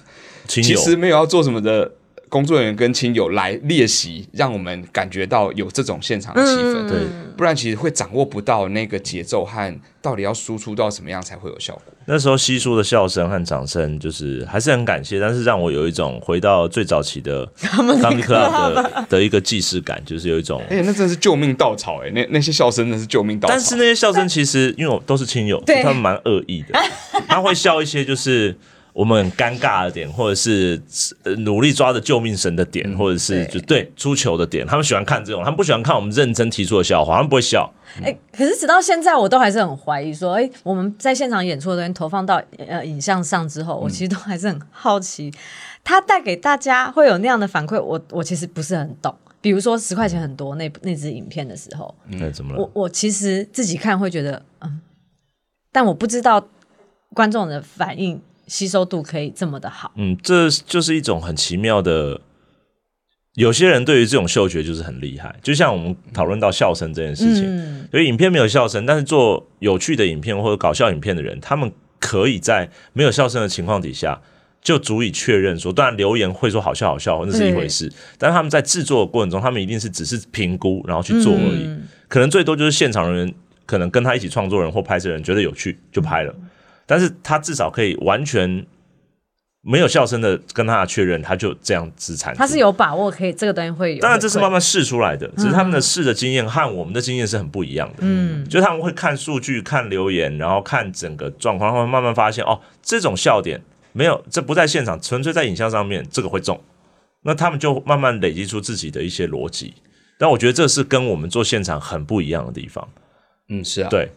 其实没有要做什么的工作人员跟亲友来练习，让我们感觉到有这种现场的气氛。对、嗯，不然其实会掌握不到那个节奏和到底要输出到什么样才会有效果。那时候稀疏的笑声和掌声，就是还是很感谢，但是让我有一种回到最早期的 Comedy Club 的的一个既视感，就是有一种，哎、欸，那真的是救命稻草哎、欸，那那些笑声那是救命稻草。但是那些笑声其实因为我都是亲友，他们蛮恶意的，他会笑一些就是。我们很尴尬的点，或者是努力抓着救命绳的点，嗯、或者是就对出球的点，他们喜欢看这种，他们不喜欢看我们认真提出的笑话，他们不会笑。哎、欸，可是直到现在，我都还是很怀疑说，哎、欸，我们在现场演出的东西投放到呃影像上之后，我其实都还是很好奇，他带给大家会有那样的反馈，我我其实不是很懂。比如说十块钱很多那那支影片的时候，那、嗯、怎么了？我我其实自己看会觉得，嗯，但我不知道观众的反应。吸收度可以这么的好，嗯，这就是一种很奇妙的。有些人对于这种嗅觉就是很厉害，就像我们讨论到笑声这件事情，嗯，所以影片没有笑声，但是做有趣的影片或者搞笑影片的人，他们可以在没有笑声的情况底下，就足以确认说，当然留言会说好笑好笑，那是一回事，但是他们在制作的过程中，他们一定是只是评估然后去做而已，嗯，可能最多就是现场人员可能跟他一起创作人或拍摄人觉得有趣就拍了。但是他至少可以完全没有笑声的跟他确认，他就这样子产。他是有把握可以这个东西会有。当然这是慢慢试出来的，只是他们的试的经验和我们的经验是很不一样的。嗯，就他们会看数据、看留言，然后看整个状况，他们慢慢发现哦，这种笑点没有，这不在现场，纯粹在影像上面，这个会中。那他们就慢慢累积出自己的一些逻辑。但我觉得这是跟我们做现场很不一样的地方。嗯，是啊，对。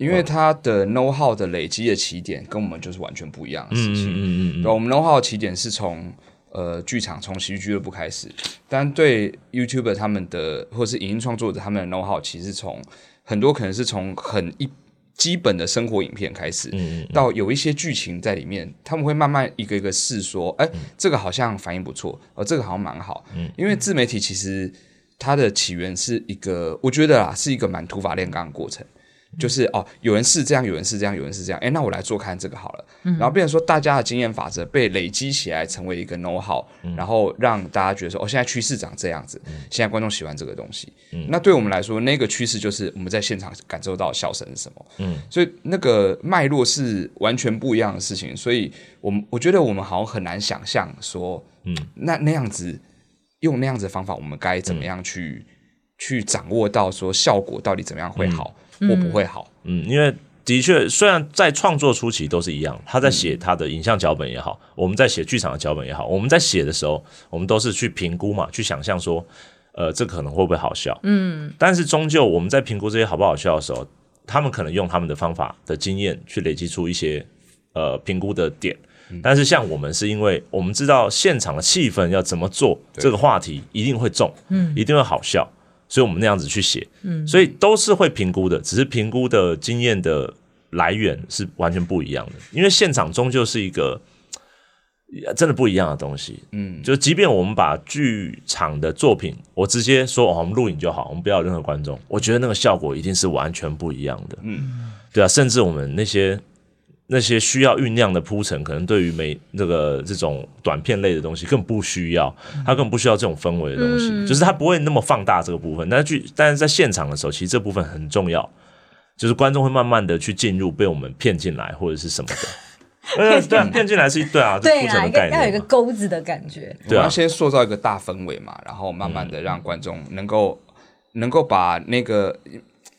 因为他的 know how 的累积的起点跟我们就是完全不一样的事情。嗯嗯嗯，对，我们 know how 的起点是从呃剧场从喜剧俱乐部开始，但对 YouTuber 他们的或是影音创作者他们的 know how 其实从很多可能是从很一基本的生活影片开始，嗯，到有一些剧情在里面，他们会慢慢一个一个试说，哎，这个好像反应不错，哦，这个好像蛮好。嗯，因为自媒体其实它的起源是一个，我觉得啊是一个蛮土法炼钢的过程。就是哦，有人是这样，有人是这样，有人是这样，哎，那我来做看这个好了。嗯、然后变成说，大家的经验法则被累积起来，成为一个 know how，、嗯、然后让大家觉得说，哦，现在趋势长这样子，嗯、现在观众喜欢这个东西。嗯、那对我们来说，那个趋势就是我们在现场感受到笑声是什么。嗯，所以那个脉络是完全不一样的事情。所以我们我觉得我们好像很难想象说，嗯，那那样子用那样子的方法，我们该怎么样去、嗯、去掌握到说效果到底怎么样会好。嗯会不会好？嗯，因为的确，虽然在创作初期都是一样，他在写他的影像脚本也好，我们在写剧场的脚本也好，我们在写的时候，我们都是去评估嘛，去想象说，呃，这可能会不会好笑？嗯，但是终究我们在评估这些好不好笑的时候，他们可能用他们的方法的经验去累积出一些呃评估的点，但是像我们是因为我们知道现场的气氛要怎么做，这个话题一定会中，嗯，一定会好笑。所以我们那样子去写，嗯，所以都是会评估的，只是评估的经验的来源是完全不一样的。因为现场终究是一个真的不一样的东西，嗯，就即便我们把剧场的作品，我直接说哦，我们录影就好，我们不要任何观众，我觉得那个效果一定是完全不一样的，嗯，对啊，甚至我们那些。那些需要酝酿的铺陈，可能对于每那个这种短片类的东西更不需要，它根本不需要这种氛围的东西，嗯、就是它不会那么放大这个部分。但是剧，但是在现场的时候，其实这部分很重要，就是观众会慢慢的去进入，被我们骗进来或者是什么的。呃，对，骗进来是对啊，对啊，要有一个钩子的感觉。对啊，先塑造一个大氛围嘛，然后慢慢的让观众能够能够把那个。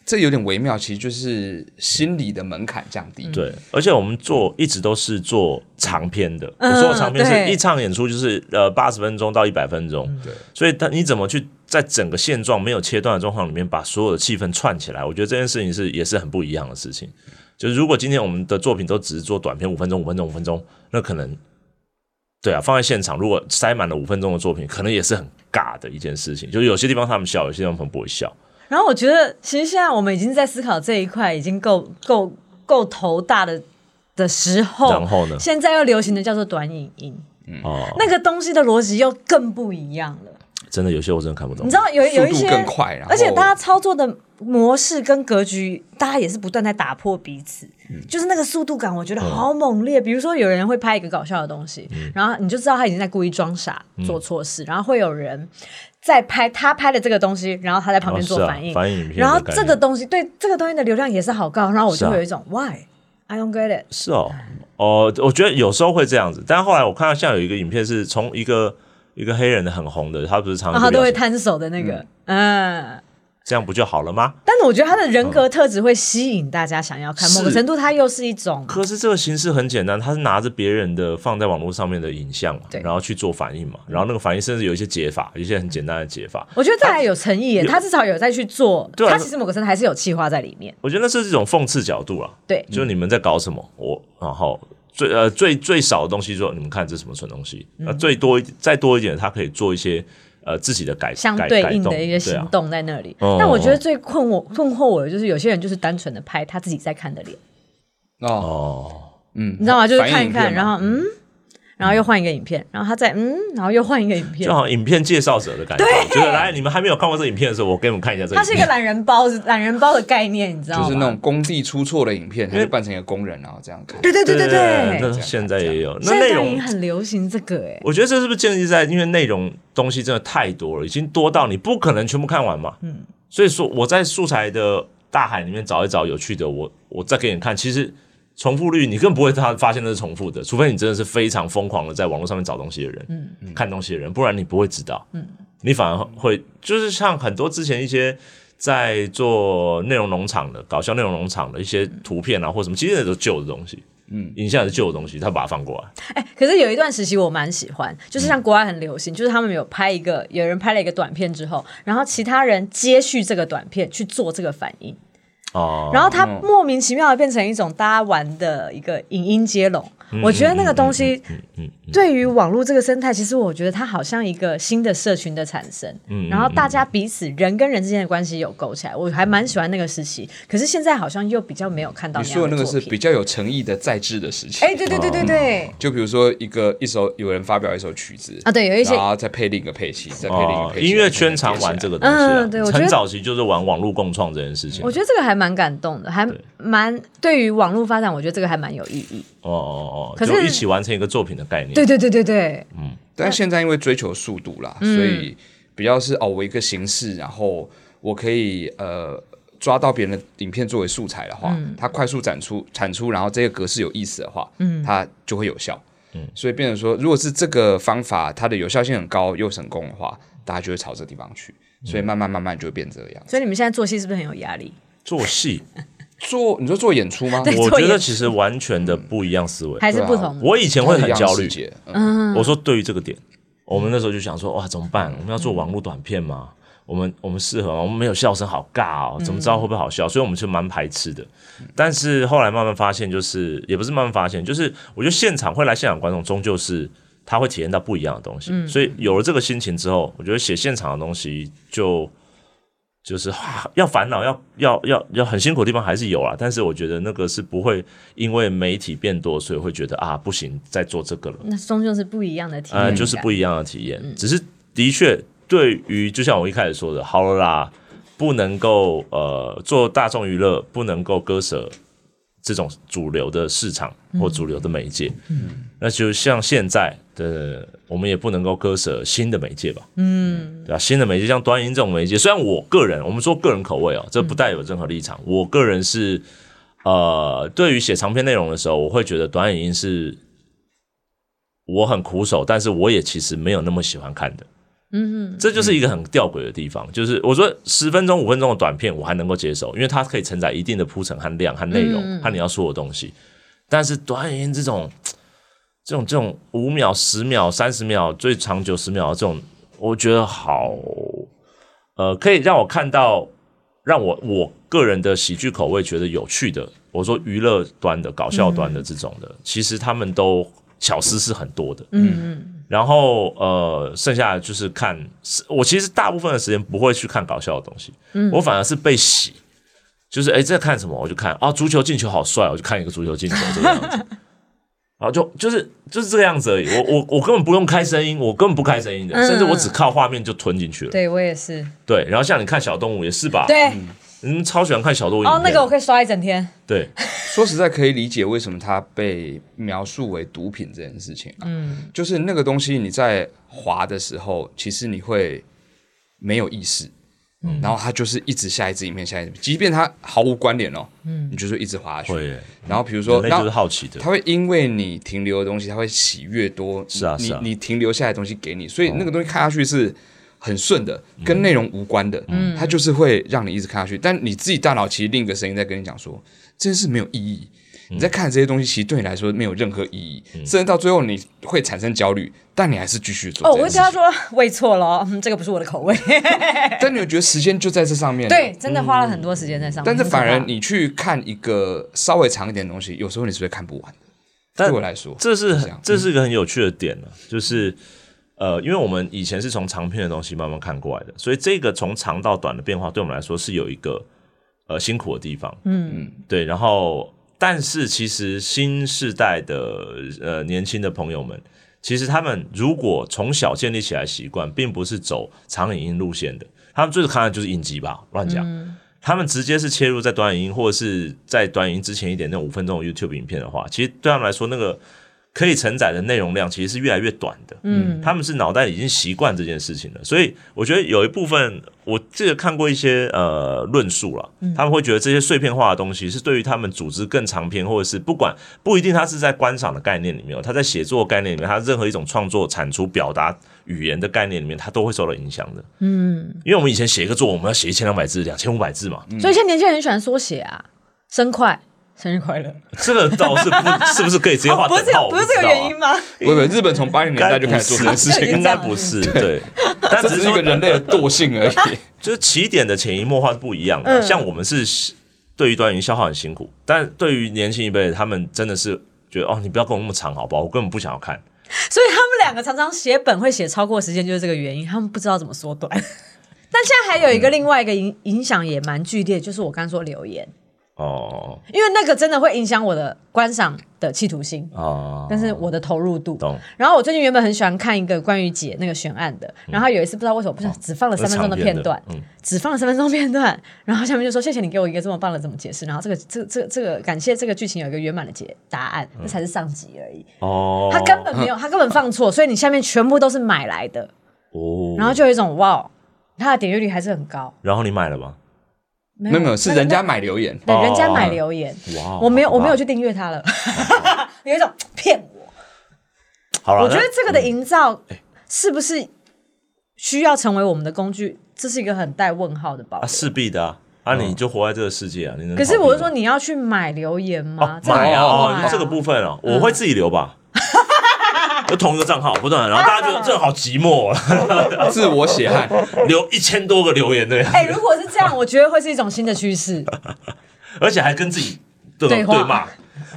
这有点微妙，其实就是心理的门槛降低。对，而且我们做一直都是做长篇的，我说的长篇是一场演出就是呃八十分钟到一百分钟。对，所以他你怎么去在整个现状没有切断的状况里面把所有的气氛串起来？我觉得这件事情是也是很不一样的事情。就是如果今天我们的作品都只是做短片，五分钟、五分钟、五分钟，那可能对啊，放在现场如果塞满了五分钟的作品，可能也是很尬的一件事情。就是有些地方他们笑，有些地方不会笑。然后我觉得，其实现在我们已经在思考这一块，已经够够够头大的的时候。然后呢？现在又流行的叫做短影音，嗯哦，那个东西的逻辑又更不一样了。真的有些我真的看不懂。你知道有有一些更快，而且大家操作的模式跟格局，大家也是不断在打破彼此。嗯、就是那个速度感，我觉得好猛烈。嗯、比如说有人会拍一个搞笑的东西，嗯、然后你就知道他已经在故意装傻、嗯、做错事，然后会有人。在拍他拍的这个东西，然后他在旁边做反应，哦啊、反应然后这个东西对这个东西的流量也是好高，然后我就会有一种、啊、Why I don't get it。是哦，哦，我觉得有时候会这样子，但后来我看到像有一个影片是从一个一个黑人的很红的，他不是常常、哦、他都会摊手的那个，嗯。嗯这样不就好了吗？但是我觉得他的人格特质会吸引大家想要看，某个程度他又是一种。可是这个形式很简单，他是拿着别人的放在网络上面的影像嘛，然后去做反应嘛，然后那个反应甚至有一些解法，有一些很简单的解法。我觉得这还有诚意耶，他至少有在去做，他其实某个程度还是有企划在里面。我觉得那是这种讽刺角度啊，对，就是你们在搞什么？我然后最呃最最少的东西说，你们看这是什么蠢东西？那最多再多一点，他可以做一些。呃，自己的改相对应的一个行动在那里，啊、但我觉得最困惑困惑我的就是有些人就是单纯的拍他自己在看的脸，哦，嗯，你知道吗？就是看一看，然后嗯。然后又换一个影片，然后他再嗯，然后又换一个影片，就好像影片介绍者的感觉。对，就是来你们还没有看过这个影片的时候，我给你们看一下这个。它是一个懒人包，懒人包的概念，你知道吗？就是那种工地出错的影片，他就扮成一个工人，然后这样看。对对对对对，那现在也有，那内容很流行这个哎。我觉得这是不是建立在因为内容东西真的太多了，已经多到你不可能全部看完嘛？嗯。所以说我在素材的大海里面找一找有趣的，我我再给你看，其实。重复率，你更不会他发现那是重复的，除非你真的是非常疯狂的在网络上面找东西的人，嗯，看东西的人，不然你不会知道，嗯，你反而会就是像很多之前一些在做内容农场的搞笑内容农场的一些图片啊或什么，其实那都是旧的东西，嗯，影像是旧的东西，他把它放过来。哎、欸，可是有一段时期我蛮喜欢，就是像国外很流行，就是他们有拍一个，有人拍了一个短片之后，然后其他人接续这个短片去做这个反应。哦，然后它莫名其妙的变成一种大家玩的一个影音接龙。我觉得那个东西，对于网络这个生态，其实我觉得它好像一个新的社群的产生。然后大家彼此人跟人之间的关系有勾起来，我还蛮喜欢那个时期。可是现在好像又比较没有看到。你说的那个是比较有诚意的在制的时期。哎，对对对对对。就比如说一个一首有人发表一首曲子啊，对，有一些，然后再配另一个配器，再配另一个配器。音乐圈常玩这个东西。嗯，对，我觉得很早期就是玩网络共创这件事情。我觉得这个还蛮感动的，还蛮对于网络发展，我觉得这个还蛮有意义。哦哦哦，可是一起完成一个作品的概念。对对对对对，嗯。但现在因为追求速度啦，嗯、所以比较是哦，我一个形式，然后我可以呃抓到别人的影片作为素材的话，嗯、它快速展出产出，然后这个格式有意思的话，嗯，它就会有效。嗯，所以变成说，如果是这个方法，它的有效性很高又成功的话，大家就会朝这个地方去。所以慢慢慢慢就会变这样。所以你们现在做戏是不是很有压力？做戏。做你说做演出吗？我觉得其实完全的不一样思维，还是不同。我以前会很焦虑，嗯，我说对于这个点，我们那时候就想说，哇，怎么办？我们要做网络短片吗？我们我们适合吗？我们没有笑声，好尬哦，怎么知道会不会好笑？所以我们就蛮排斥的。但是后来慢慢发现，就是也不是慢慢发现，就是我觉得现场会来现场观众，终究是他会体验到不一样的东西。所以有了这个心情之后，我觉得写现场的东西就。就是 要烦恼，要要要要很辛苦的地方还是有啊，但是我觉得那个是不会因为媒体变多，所以会觉得啊不行，再做这个了。那终究是不一样的体验，呃，就是不一样的体验。嗯、只是的确，对于就像我一开始说的，好了啦，不能够呃做大众娱乐，不能够割舍这种主流的市场或主流的媒介。嗯，嗯那就像现在。的，我们也不能够割舍新的媒介吧？嗯，对吧？新的媒介像短影这种媒介，虽然我个人，我们说个人口味哦，这不带有任何立场。嗯、我个人是，呃，对于写长篇内容的时候，我会觉得短影音是我很苦手，但是我也其实没有那么喜欢看的。嗯哼，这就是一个很吊诡的地方，就是我说十分钟、五分钟的短片我还能够接受，因为它可以承载一定的铺陈和量和内容和你要说的东西，但是短影音这种。这种这种五秒、十秒、三十秒，最长九十秒这种，我觉得好，呃，可以让我看到，让我我个人的喜剧口味觉得有趣的我说娱乐端的、搞笑端的这种的，嗯、其实他们都巧思是很多的。嗯嗯。然后呃，剩下的就是看，我其实大部分的时间不会去看搞笑的东西，嗯、我反而是被洗，就是哎，在看什么我就看啊，足球进球好帅，我就看一个足球进球这个样子。然后就就是就是这个样子而已，我我我根本不用开声音，我根本不开声音的，嗯、甚至我只靠画面就吞进去了。对我也是。对，然后像你看小动物也是吧？对，嗯，超喜欢看小动物。哦，那个我可以刷一整天。对，说实在可以理解为什么它被描述为毒品这件事情。嗯，就是那个东西你在滑的时候，其实你会没有意识。嗯，然后它就是一直下一支影片，下一支，即便它毫无关联哦，嗯，你就是一直滑下去。会耶，然后比如说，那就是好奇的，它会因为你停留的东西，它会洗越多，是啊，是啊，你你停留下来的东西给你，所以那个东西看下去是很顺的，跟内容无关的，嗯，它就是会让你一直看下去。但你自己大脑其实另一个声音在跟你讲说，这件事没有意义。你在看这些东西，其实对你来说没有任何意义，甚至到最后你会产生焦虑，但你还是继续做。哦，我会跟他说喂错了，这个不是我的口味。但你有觉得时间就在这上面？对，真的花了很多时间在上面。但是反而你去看一个稍微长一点的东西，有时候你是会看不完的。对我来说，这是很这是一个很有趣的点呢，就是呃，因为我们以前是从长篇的东西慢慢看过来的，所以这个从长到短的变化，对我们来说是有一个呃辛苦的地方。嗯嗯，对，然后。但是其实新世代的呃年轻的朋友们，其实他们如果从小建立起来习惯，并不是走长影音路线的，他们最看的就是影集吧，乱讲。嗯、他们直接是切入在短影音，或者是在短影音之前一点那五分钟的 YouTube 影片的话，其实对他们来说那个。可以承载的内容量其实是越来越短的，嗯，他们是脑袋已经习惯这件事情了，所以我觉得有一部分，我记得看过一些呃论述了，他们会觉得这些碎片化的东西是对于他们组织更长篇，或者是不管不一定他是在观赏的概念里面，他在写作概念里面，他任何一种创作产出表达语言的概念里面，他都会受到影响的，嗯，因为我们以前写一个作文，我们要写一千两百字、两千五百字嘛，所以现在年轻人很喜欢缩写啊，生快。生日快乐！这个倒是不是不是可以直接画等号？不是这个原因吗？不不，日本从八零年代就开始做这件事情，应该不是对，但只是一个人类的惰性而已。就是起点的潜移默化是不一样的。像我们是对于短影消耗很辛苦，但对于年轻一辈，他们真的是觉得哦，你不要跟我那么长，好不好？我根本不想要看。所以他们两个常常写本会写超过时间，就是这个原因。他们不知道怎么缩短。但现在还有一个另外一个影影响也蛮剧烈，就是我刚刚说留言。哦，因为那个真的会影响我的观赏的企图心哦，但是我的投入度。懂。然后我最近原本很喜欢看一个关于解那个悬案的，然后有一次不知道为什么不是只放了三分钟的片段，只放了三分钟片段，然后下面就说谢谢你给我一个这么棒的这么解释，然后这个这这这个感谢这个剧情有一个圆满的解答案，那才是上集而已。哦，他根本没有，他根本放错，所以你下面全部都是买来的。哦，然后就有一种哇，他的点阅率还是很高，然后你买了吗？没有没有，是人家买留言，对，人家买留言，哇，我没有我没有去订阅他了，有一种骗我。好了，我觉得这个的营造是不是需要成为我们的工具？这是一个很带问号的吧？势必的啊，啊，你就活在这个世界啊，你能？可是我是说，你要去买留言吗？买啊，这个部分哦，我会自己留吧。就同一个账号不断，然后大家觉得这好寂寞，自我血汗，留一千多个留言对。哎，如果是这样，我觉得会是一种新的趋势，而且还跟自己对对骂，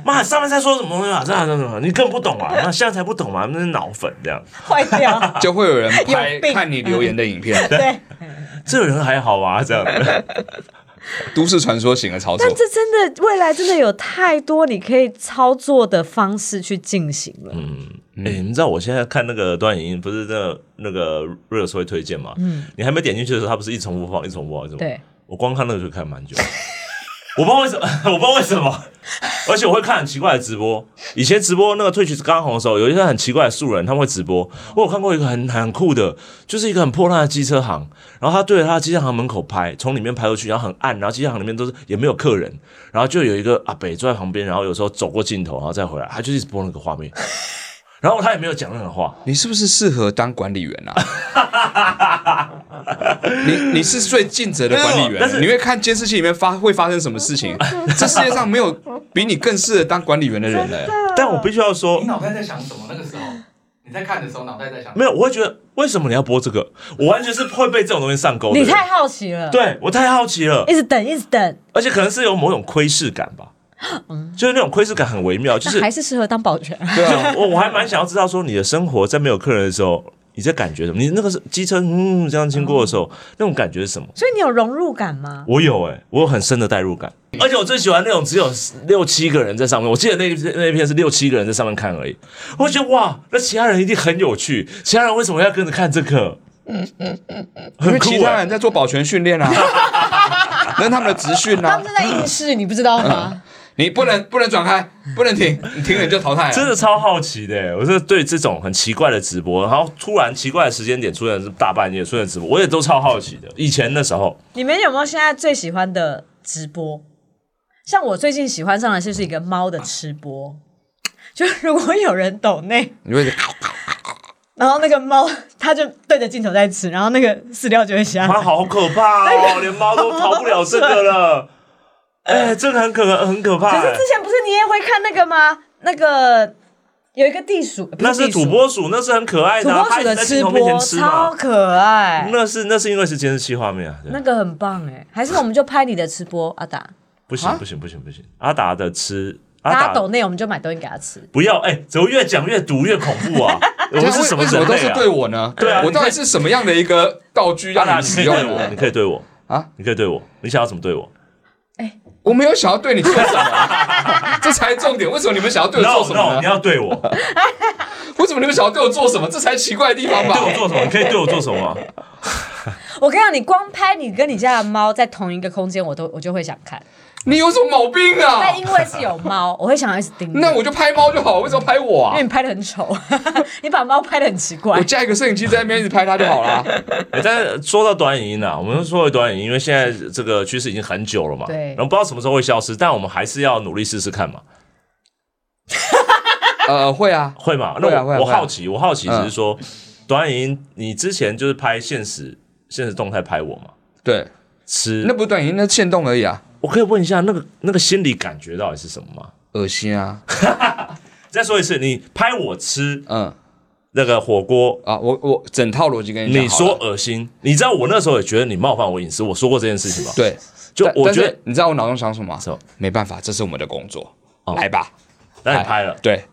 妈上面在说什么东西啊？这样这样，你更不懂啊？那现在才不懂嘛？那是脑粉这样，坏掉，就会有人拍看你留言的影片，对，这个人还好啊，这样。都市传说型的操作，但这真的未来真的有太多你可以操作的方式去进行了。嗯，哎、欸，你知道我现在看那个短影音，不是那那个 Reels 会推荐嘛？嗯，你还没点进去的时候，它不是一重复放，一重复放，是吗？对，我光看那个就看蛮久。我不知道为什么，我不知道为什么，而且我会看很奇怪的直播。以前直播那个 Twitch 刚红的时候，有一些很奇怪的素人，他们会直播。我有看过一个很很酷的，就是一个很破烂的机车行，然后他对着他的机车行门口拍，从里面拍过去，然后很暗，然后机车行里面都是也没有客人，然后就有一个阿北坐在旁边，然后有时候走过镜头，然后再回来，他就一直播那个画面。然后他也没有讲任何话。你是不是适合当管理员啊？你你是最尽责的管理员，但是你会看监视器里面发会发生什么事情。这世界上没有比你更适合当管理员的人了。但我必须要说，你脑袋在想什么？那个时候你在看的时候，脑袋在想没有？我会觉得为什么你要播这个？我完全是会被这种东西上钩。你太好奇了，对我太好奇了，一直等，一直等，而且可能是有某种窥视感吧。就是那种窥视感很微妙，就是还是适合当保全。对啊，我我还蛮想要知道说你的生活在没有客人的时候。你在感觉什么？你那个是机车嗯这样经过的时候，那种感觉是什么？所以你有融入感吗？我有哎、欸，我有很深的代入感，而且我最喜欢那种只有六七个人在上面。我记得那那一片是六七个人在上面看而已。我觉得哇，那其他人一定很有趣。其他人为什么要跟着看这个？嗯嗯嗯嗯，因为其他人在做保全训练啊，那是他们的职训啊。他们正在应试，你不知道吗？你不能不能转开，不能停，你停了你就淘汰了。真的超好奇的，我是对这种很奇怪的直播，然后突然奇怪的时间点出现是大半夜出现直播，我也都超好奇的。以前的时候，你们有没有现在最喜欢的直播？像我最近喜欢上的就是一个猫的吃播，就如果有人抖内，你会，然后那个猫它就对着镜头在吃，然后那个饲料就会下来，它好可怕哦，那个、连猫都逃不了这个了。哎、欸，这个很可很可怕。可是之前不是你也会看那个吗？那个有一个地鼠，那是土拨鼠，那是很可爱的、啊。土拨鼠的吃播超可爱。那是那是因为是监视器画面啊。那个很棒哎，还是我们就拍你的吃播，阿达。不行不行不行不行，阿达的吃，阿达抖内我们就买东西给他吃。不要哎，怎么越讲越毒越恐怖啊？我们是什么人类、啊、为什么都是对我呢？对啊，我到底是什么样的一个道具让你使用？你可以对我啊，你可以对我，你想要怎么对我？我没有想要对你做什么、啊，这才重点。为什么你们想要对我做什么呢？No, no, 你要对我。为什么你们想要对我做什么？这才奇怪的地方吧。对我做什么？你可以对我做什么？我跟你讲，你光拍你跟你家的猫在同一个空间，我都我就会想看。你有什么毛病啊？但因为是有猫，我会想要一直盯。那我就拍猫就好，为什么拍我啊？因为你拍的很丑，你把猫拍的很奇怪。我架一个摄影机在那边一直拍它就好了。欸、但是说到短影音啊，我们说回短影音，因为现在这个趋势已经很久了嘛，对，然后不知道什么时候会消失，但我们还是要努力试试看嘛。呃，会啊，会嘛？那我、啊啊、我好奇，我好奇只是说，嗯、短影音，你之前就是拍现实现实动态拍我嘛？对，吃那不是短影音，那现动而已啊。我可以问一下，那个那个心理感觉到底是什么吗？恶心啊！再说一次，你拍我吃，嗯，那个火锅啊，我我整套逻辑跟你讲，你说恶心，你知道我那时候也觉得你冒犯我隐私，我说过这件事情吗？对，就我觉得你知道我脑中想什么吗？没办法，这是我们的工作，来吧，那你拍了，对，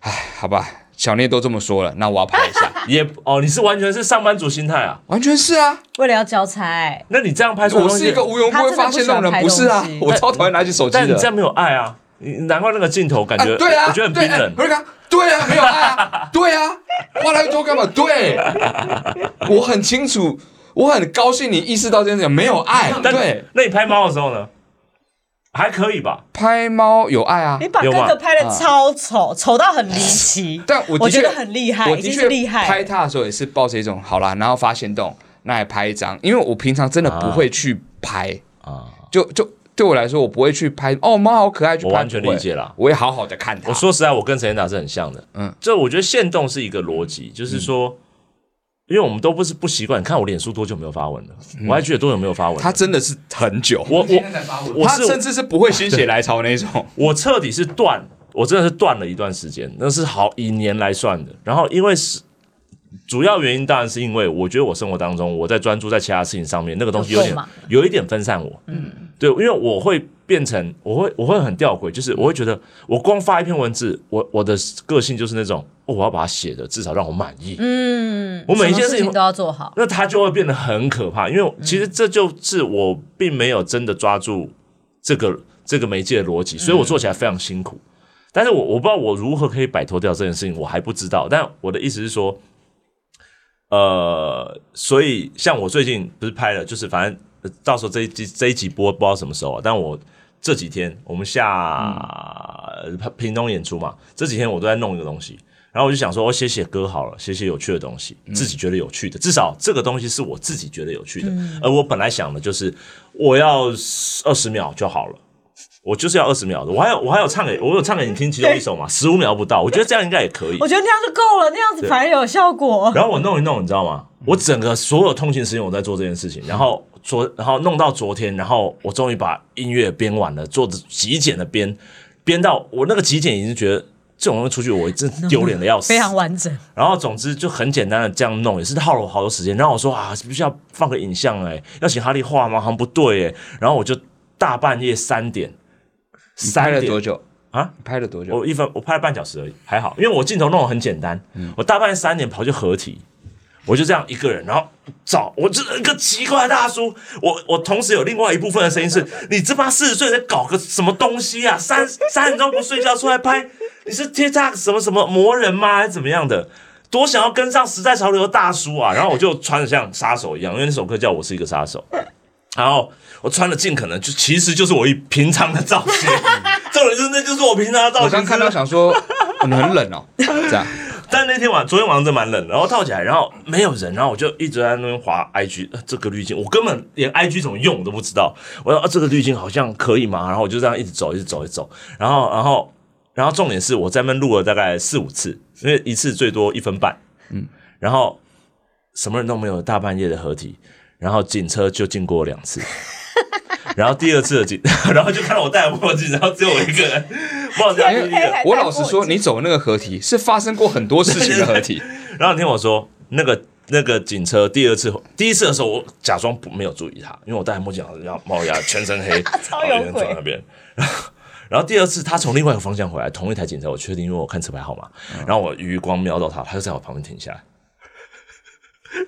哎，好吧。小聂都这么说了，那我要拍一下。也哦，你是完全是上班族心态啊？完全是啊，为了要交差。那你这样拍出我是一个无缘无故发现那种人，不是啊？我超讨厌拿起手机的。但你这样没有爱啊？难怪那个镜头感觉，对啊，我觉得很冰冷。不是对啊，没有爱啊，对啊，花那么多干嘛？对，我很清楚，我很高兴你意识到这件事情没有爱。对，那你拍猫的时候呢？还可以吧，拍猫有爱啊！你把哥哥拍的超丑，丑到很离奇。但我我觉得很厉害，我的确厉害。拍他的时候也是抱着一种好啦，然后发现动，那也拍一张。因为我平常真的不会去拍啊，就就对我来说，我不会去拍。哦，猫好可爱，就我完全理解了。我也好好的看它。我说实在，我跟陈建达是很像的。嗯，这我觉得限动是一个逻辑，就是说。因为我们都不是不习惯，看我脸书多久没有发文了？嗯、我还觉得多久没有发文？他真的是很久，我我我是甚至是不会心血来潮那种，我彻底是断，我真的是断了一段时间，那是好以年来算的。然后因为是主要原因，当然是因为我觉得我生活当中我在专注在其他事情上面，那个东西有点有一点分散我。嗯，对，因为我会变成我会我会很吊诡，就是我会觉得我光发一篇文字，我我的个性就是那种。哦，我要把它写的至少让我满意。嗯，我每一件事情，都要做好，那它就会变得很可怕。因为其实这就是我并没有真的抓住这个这个媒介的逻辑，所以我做起来非常辛苦。嗯、但是我我不知道我如何可以摆脱掉这件事情，我还不知道。但我的意思是说，呃，所以像我最近不是拍了，就是反正到时候这一集这一集播不知道什么时候，但我这几天我们下屏东演出嘛，这几天我都在弄一个东西。然后我就想说，我写写歌好了，写写有趣的东西，自己觉得有趣的，至少这个东西是我自己觉得有趣的。而我本来想的就是，我要二十秒就好了，我就是要二十秒的。我还有我还有唱给我有唱给你听其中一首嘛，十五秒不到，我觉得这样应该也可以。我觉得那样就够了，那样子反而有效果。然后我弄一弄，你知道吗？我整个所有通勤时间我在做这件事情，然后昨然后弄到昨天，然后我终于把音乐编完了，做的极简的编，编到我那个极简已经觉得。这种东西出去，我真丢脸的要死。非常完整。然后总之就很简单的这样弄，也是耗了我好多时间。然后我说啊，是不是要放个影像？哎，要请哈利画吗？好像不对哎。然后我就大半夜三点拍了多久啊？拍了多久？我一分，我拍了半小时而已，还好，因为我镜头弄得很简单。嗯、我大半夜三点跑去合体，我就这样一个人，然后找我这一个奇怪的大叔。我我同时有另外一部分的声音是：你这帮四十岁在搞个什么东西啊？三 三点钟不睡觉出来拍，你是 TikTok 什么什么魔人吗？还是怎么样的？多想要跟上时代潮流的大叔啊！然后我就穿的像杀手一样，因为那首歌叫我是一个杀手。然后我穿的尽可能就其实就是我一平常的造型，重点是那就是我平常的造型。我刚看到想说你很冷哦，这样。但那天晚昨天晚上真蛮冷，然后套起来，然后没有人，然后我就一直在那边滑 IG，这个滤镜我根本连 IG 怎么用我都不知道。我说啊，这个滤镜好像可以吗？然后我就这样一直走，一直走，一直走。然后然后然后重点是我在那边录了大概四五次，因为一次最多一分半。嗯，然后什么人都没有，大半夜的合体。然后警车就经过两次，然后第二次的警，然后就看到我戴墨镜，然后只有我一个人。墨镜，我老实说，你走那个合体是发生过很多事情的合体。然后你听我说，那个那个警车第二次，第一次的时候我假装没有注意他，因为我戴墨镜，然后帽檐，全身黑，超有鬼。然后那边，然后然后第二次他从另外一个方向回来，同一台警车，我确定，因为我看车牌号码，然后我余光瞄到他，他就在我旁边停下来。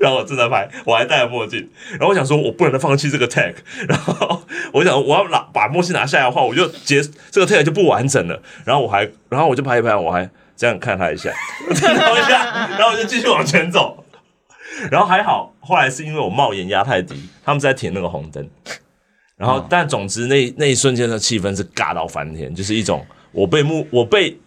然后我正在拍，我还戴着墨镜。然后我想说，我不能放弃这个 tag。然后我想，我要拿把墨镜拿下来的话，我就结这个 tag 就不完整了。然后我还，然后我就拍一拍，我还这样看他一下，看他一下，然后我就继续往前走。然后还好，后来是因为我帽檐压太低，他们在停那个红灯。然后，但总之那那一瞬间的气氛是尬到翻天，就是一种我被目我被。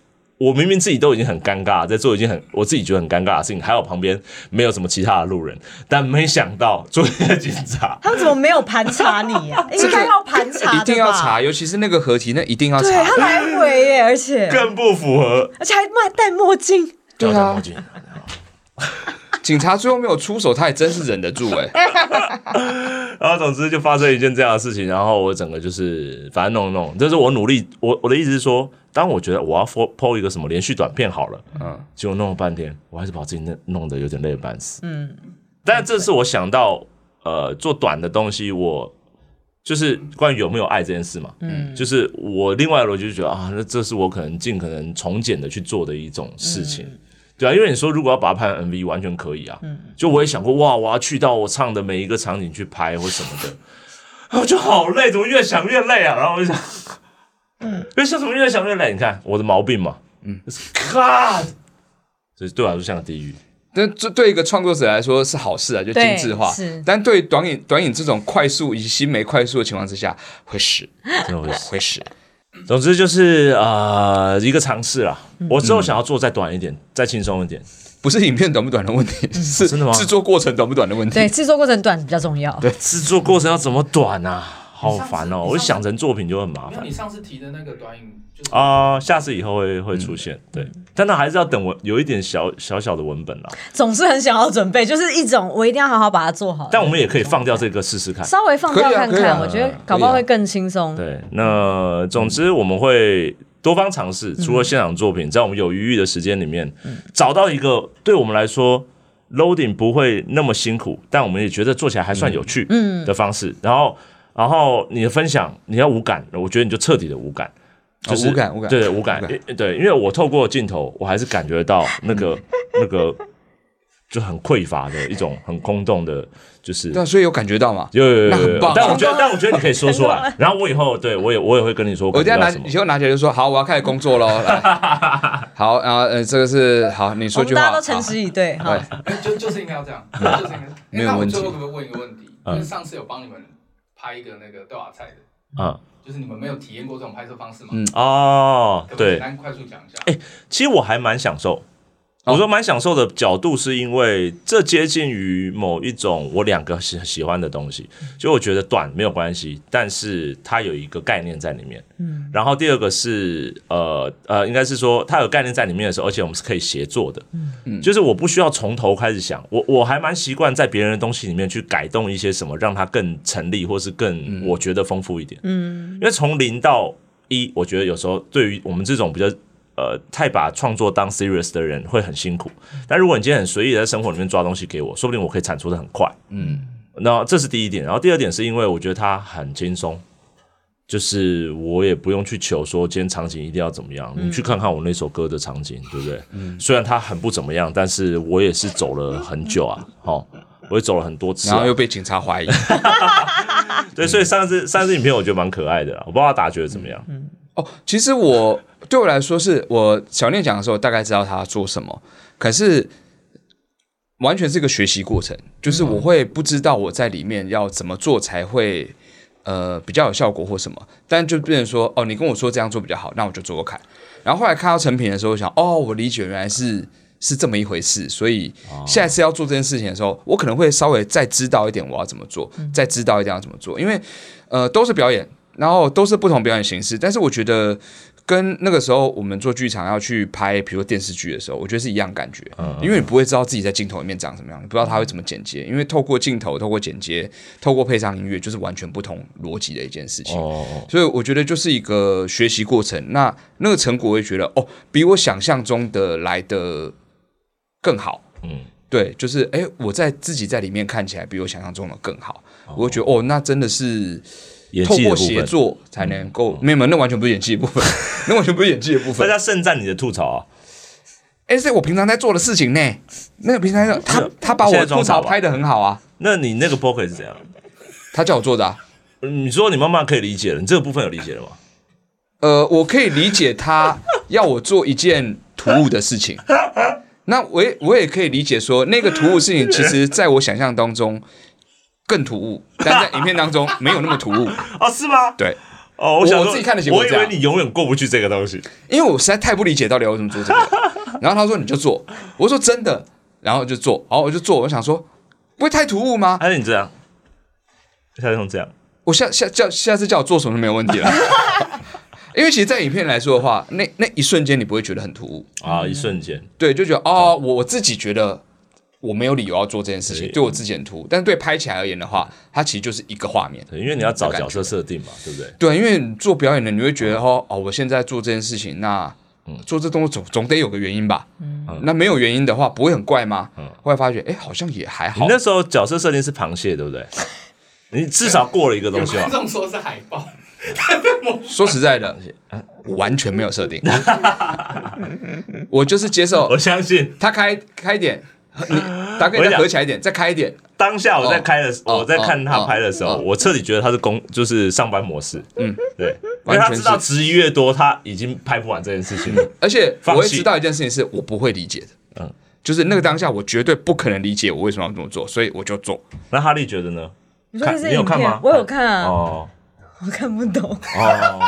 我明明自己都已经很尴尬，在做一件很我自己觉得很尴尬的事情，还有旁边没有什么其他的路人，但没想到作为一个警察，他们怎么没有盘查你呀、啊？应该要盘查，一定要查，尤其是那个合体，那一定要查。对，他来回耶，而且更不符合，而且还戴墨镜，对啊，警察最后没有出手，他也真是忍得住哎。然后总之就发生一件这样的事情，然后我整个就是反正弄弄，就是我努力，我我的意思是说。当我觉得我要 po 一个什么连续短片好了，嗯，结果弄了半天，我还是把自己弄弄得有点累半死，嗯。但这是我想到，呃，做短的东西，我就是关于有没有爱这件事嘛，嗯，就是我另外一个逻辑就觉得啊，那这是我可能尽可能从简的去做的一种事情，嗯、对啊，因为你说如果要把它拍成 MV，完全可以啊，嗯，就我也想过，哇，我要去到我唱的每一个场景去拍或什么的，我就好累，怎么越想越累啊？然后我就想。嗯，因为像什么越想越累，你看我的毛病嘛。嗯，God，这对我来说像个地狱。但这对一个创作者来说是好事啊，就精致化。是，但对短影短影这种快速以及新媒快速的情况之下，会死，真的会死，会死。总之就是呃一个尝试啦。我之后想要做再短一点，再轻松一点，不是影片短不短的问题，是真的吗？制作过程短不短的问题。对，制作过程短比较重要。对，制作过程要怎么短啊？好烦哦！我想成作品就很麻烦。你上次提的那个短影，就是啊，下次以后会会出现，对，但那还是要等我有一点小小小的文本啦。总是很想要准备，就是一种我一定要好好把它做好。但我们也可以放掉这个试试看，稍微放掉看看，我觉得搞不好会更轻松。对，那总之我们会多方尝试，除了现场作品，在我们有余裕的时间里面，找到一个对我们来说 loading 不会那么辛苦，但我们也觉得做起来还算有趣的方式，然后。然后你的分享，你要无感，我觉得你就彻底的无感，就是无感无感，对无感，对，因为我透过镜头，我还是感觉到那个 那个就很匮乏的一种很空洞的，就是对，所以有感觉到嘛，有有有，很棒。但我觉得，但我觉得你可以说出来，然后我以后对我也我也会跟你说，我等下拿以后拿起来就说好，我要开始工作喽，好，然后呃，这个是好，你说句话，大家都诚实以对，好，就就是应该要这样，就是应该。没有问题。最后可不可以问一个问题？就是上次有帮你们。拍一个那个豆芽菜的，啊，就是你们没有体验过这种拍摄方式吗？嗯哦，对，简单快速讲一下。哎，其实我还蛮享受。我说蛮享受的角度，是因为这接近于某一种我两个喜喜欢的东西，就我觉得短没有关系，但是它有一个概念在里面。嗯，然后第二个是呃呃，应该是说它有概念在里面的时候，而且我们是可以协作的。嗯，就是我不需要从头开始想，我我还蛮习惯在别人的东西里面去改动一些什么，让它更成立，或是更我觉得丰富一点。嗯，因为从零到一，我觉得有时候对于我们这种比较。呃，太把创作当 serious 的人会很辛苦。但如果你今天很随意在生活里面抓东西给我，说不定我可以产出的很快。嗯，那这是第一点。然后第二点是因为我觉得它很轻松，就是我也不用去求说今天场景一定要怎么样，嗯、你去看看我那首歌的场景，对不对？嗯，虽然它很不怎么样，但是我也是走了很久啊，好，我也走了很多次，啊，然后又被警察怀疑。对，所以上次上次影片我觉得蛮可爱的，我不知道大家觉得怎么样。嗯，哦，其实我对我来说是我小念讲的时候，大概知道他做什么，可是完全是一个学习过程，就是我会不知道我在里面要怎么做才会。呃，比较有效果或什么，但就变成说，哦，你跟我说这样做比较好，那我就做做看。然后后来看到成品的时候，我想，哦，我理解原来是是这么一回事。所以下一次要做这件事情的时候，我可能会稍微再知道一点我要怎么做，再知道一点要怎么做，因为呃都是表演，然后都是不同表演形式，但是我觉得。跟那个时候我们做剧场要去拍，比如说电视剧的时候，我觉得是一样感觉，嗯、因为你不会知道自己在镜头里面长什么样，你不知道他会怎么剪接，因为透过镜头、透过剪接、透过配上音乐，就是完全不同逻辑的一件事情。哦，所以我觉得就是一个学习过程。那那个成果，我会觉得哦，比我想象中的来的更好。嗯，对，就是哎，我在自己在里面看起来比我想象中的更好，哦、我会觉得哦，那真的是。透过协作才能够，没有没有，那完全不是演技的部分，那完全不是演技的部分。大家盛赞你的吐槽啊！哎，是我平常在做的事情呢。那个平常他他把我吐槽拍的很好啊。那你那个 pocket 是怎样？他叫我做的啊。你说你慢慢可以理解了，你这个部分有理解了吗？呃，我可以理解他要我做一件突兀的事情。那我也我也可以理解说，那个突兀事情，其实在我想象当中。更突兀，但在影片当中没有那么突兀 哦？是吗？对，哦，我想我自己看的结果，我以为你永远过不去这个东西，因为我实在太不理解到底要怎么做这个。然后他说你就做，我说真的，然后就做，然后我就做。我想说不会太突兀吗？还是你这样？下次用这样，我下下叫下次叫我做什么都没有问题了。因为其实，在影片来说的话，那那一瞬间你不会觉得很突兀啊，一瞬间，对，就觉得哦，我我自己觉得。我没有理由要做这件事情，对我自己很突兀，但是对拍起来而言的话，它其实就是一个画面。因为你要找角色设定嘛，对不对？对，因为做表演的，你会觉得哦，哦，我现在做这件事情，那做这动作总总得有个原因吧？嗯，那没有原因的话，不会很怪吗？嗯，后来发觉，哎，好像也还好。你那时候角色设定是螃蟹，对不对？你至少过了一个东西。观众说是海豹。说实在的，我完全没有设定，我就是接受。我相信他开开点。你大概再合起来一点，再开一点。当下我在开的时候，我在看他拍的时候，我彻底觉得他是工，就是上班模式。嗯，对，因为他知道质疑越多，他已经拍不完这件事情了。而且我会知道一件事情，是我不会理解的。嗯，就是那个当下，我绝对不可能理解我为什么要这么做，所以我就做。那哈利觉得呢？你有看吗？我有看啊。哦，我看不懂。哦，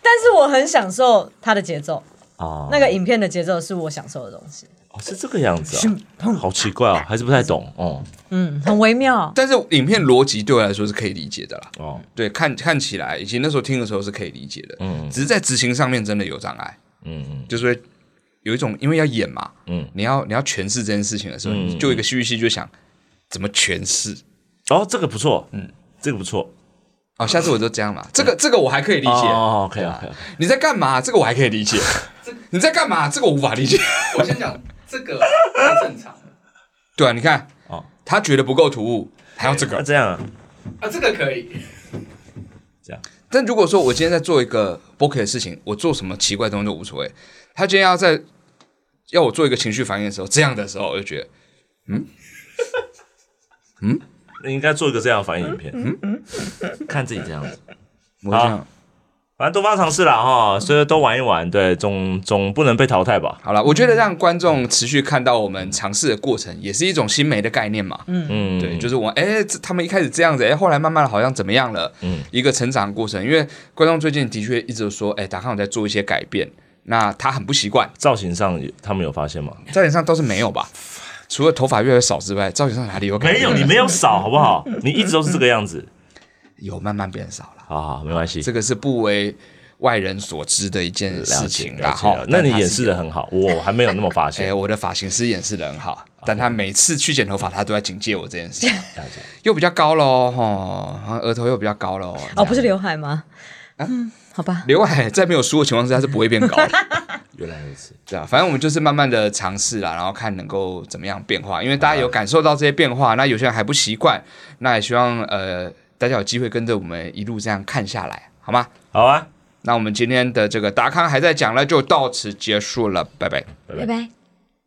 但是我很享受他的节奏。哦，那个影片的节奏是我享受的东西。是这个样子啊，好奇怪啊，还是不太懂哦。嗯，很微妙。但是影片逻辑对我来说是可以理解的啦。哦，对，看看起来以及那时候听的时候是可以理解的。嗯，只是在执行上面真的有障碍。嗯嗯，就是会有一种因为要演嘛，嗯，你要你要诠释这件事情的时候，你就一个戏剧系就想怎么诠释。哦，这个不错，嗯，这个不错。哦，下次我就这样嘛。这个这个我还可以理解。哦，可以啊。你在干嘛？这个我还可以理解。你在干嘛？这个我无法理解。我先讲。这个很正常，对啊，你看，哦，他觉得不够突兀，还要这个，这样啊，啊，这个可以，这样。但如果说我今天在做一个 bokeh 的事情，我做什么奇怪的东西都无所谓。他今天要在要我做一个情绪反应的时候，这样的时候，我就觉得，嗯，嗯，你应该做一个这样的反应影片，嗯？嗯，看自己这样子，我这样。反正多方尝试了哈，所以都玩一玩，对，总总不能被淘汰吧。好了，我觉得让观众持续看到我们尝试的过程，也是一种新媒的概念嘛。嗯嗯，对，就是我哎，他们一开始这样子，哎，后来慢慢的好像怎么样了？嗯，一个成长的过程。因为观众最近的确一直说，哎，达康有在做一些改变，那他很不习惯。造型上，他们有发现吗？造型上倒是没有吧，除了头发越来越少之外，造型上哪里有改变？没有，你没有少，好不好？你一直都是这个样子。有慢慢变少了，好好，没关系，这个是不为外人所知的一件事情，然后那你演示的很好，我还没有那么发现。哎，我的发型师演示的很好，但他每次去剪头发，他都在警戒我这件事情。又比较高喽，哈，额头又比较高喽。哦，不是刘海吗？嗯，好吧，刘海在没有梳的情况之下是不会变高的。原来如此，对啊，反正我们就是慢慢的尝试啦，然后看能够怎么样变化，因为大家有感受到这些变化，那有些人还不习惯，那也希望呃。大家有机会跟着我们一路这样看下来，好吗？好啊。那我们今天的这个达康还在讲了，就到此结束了，拜拜，拜拜。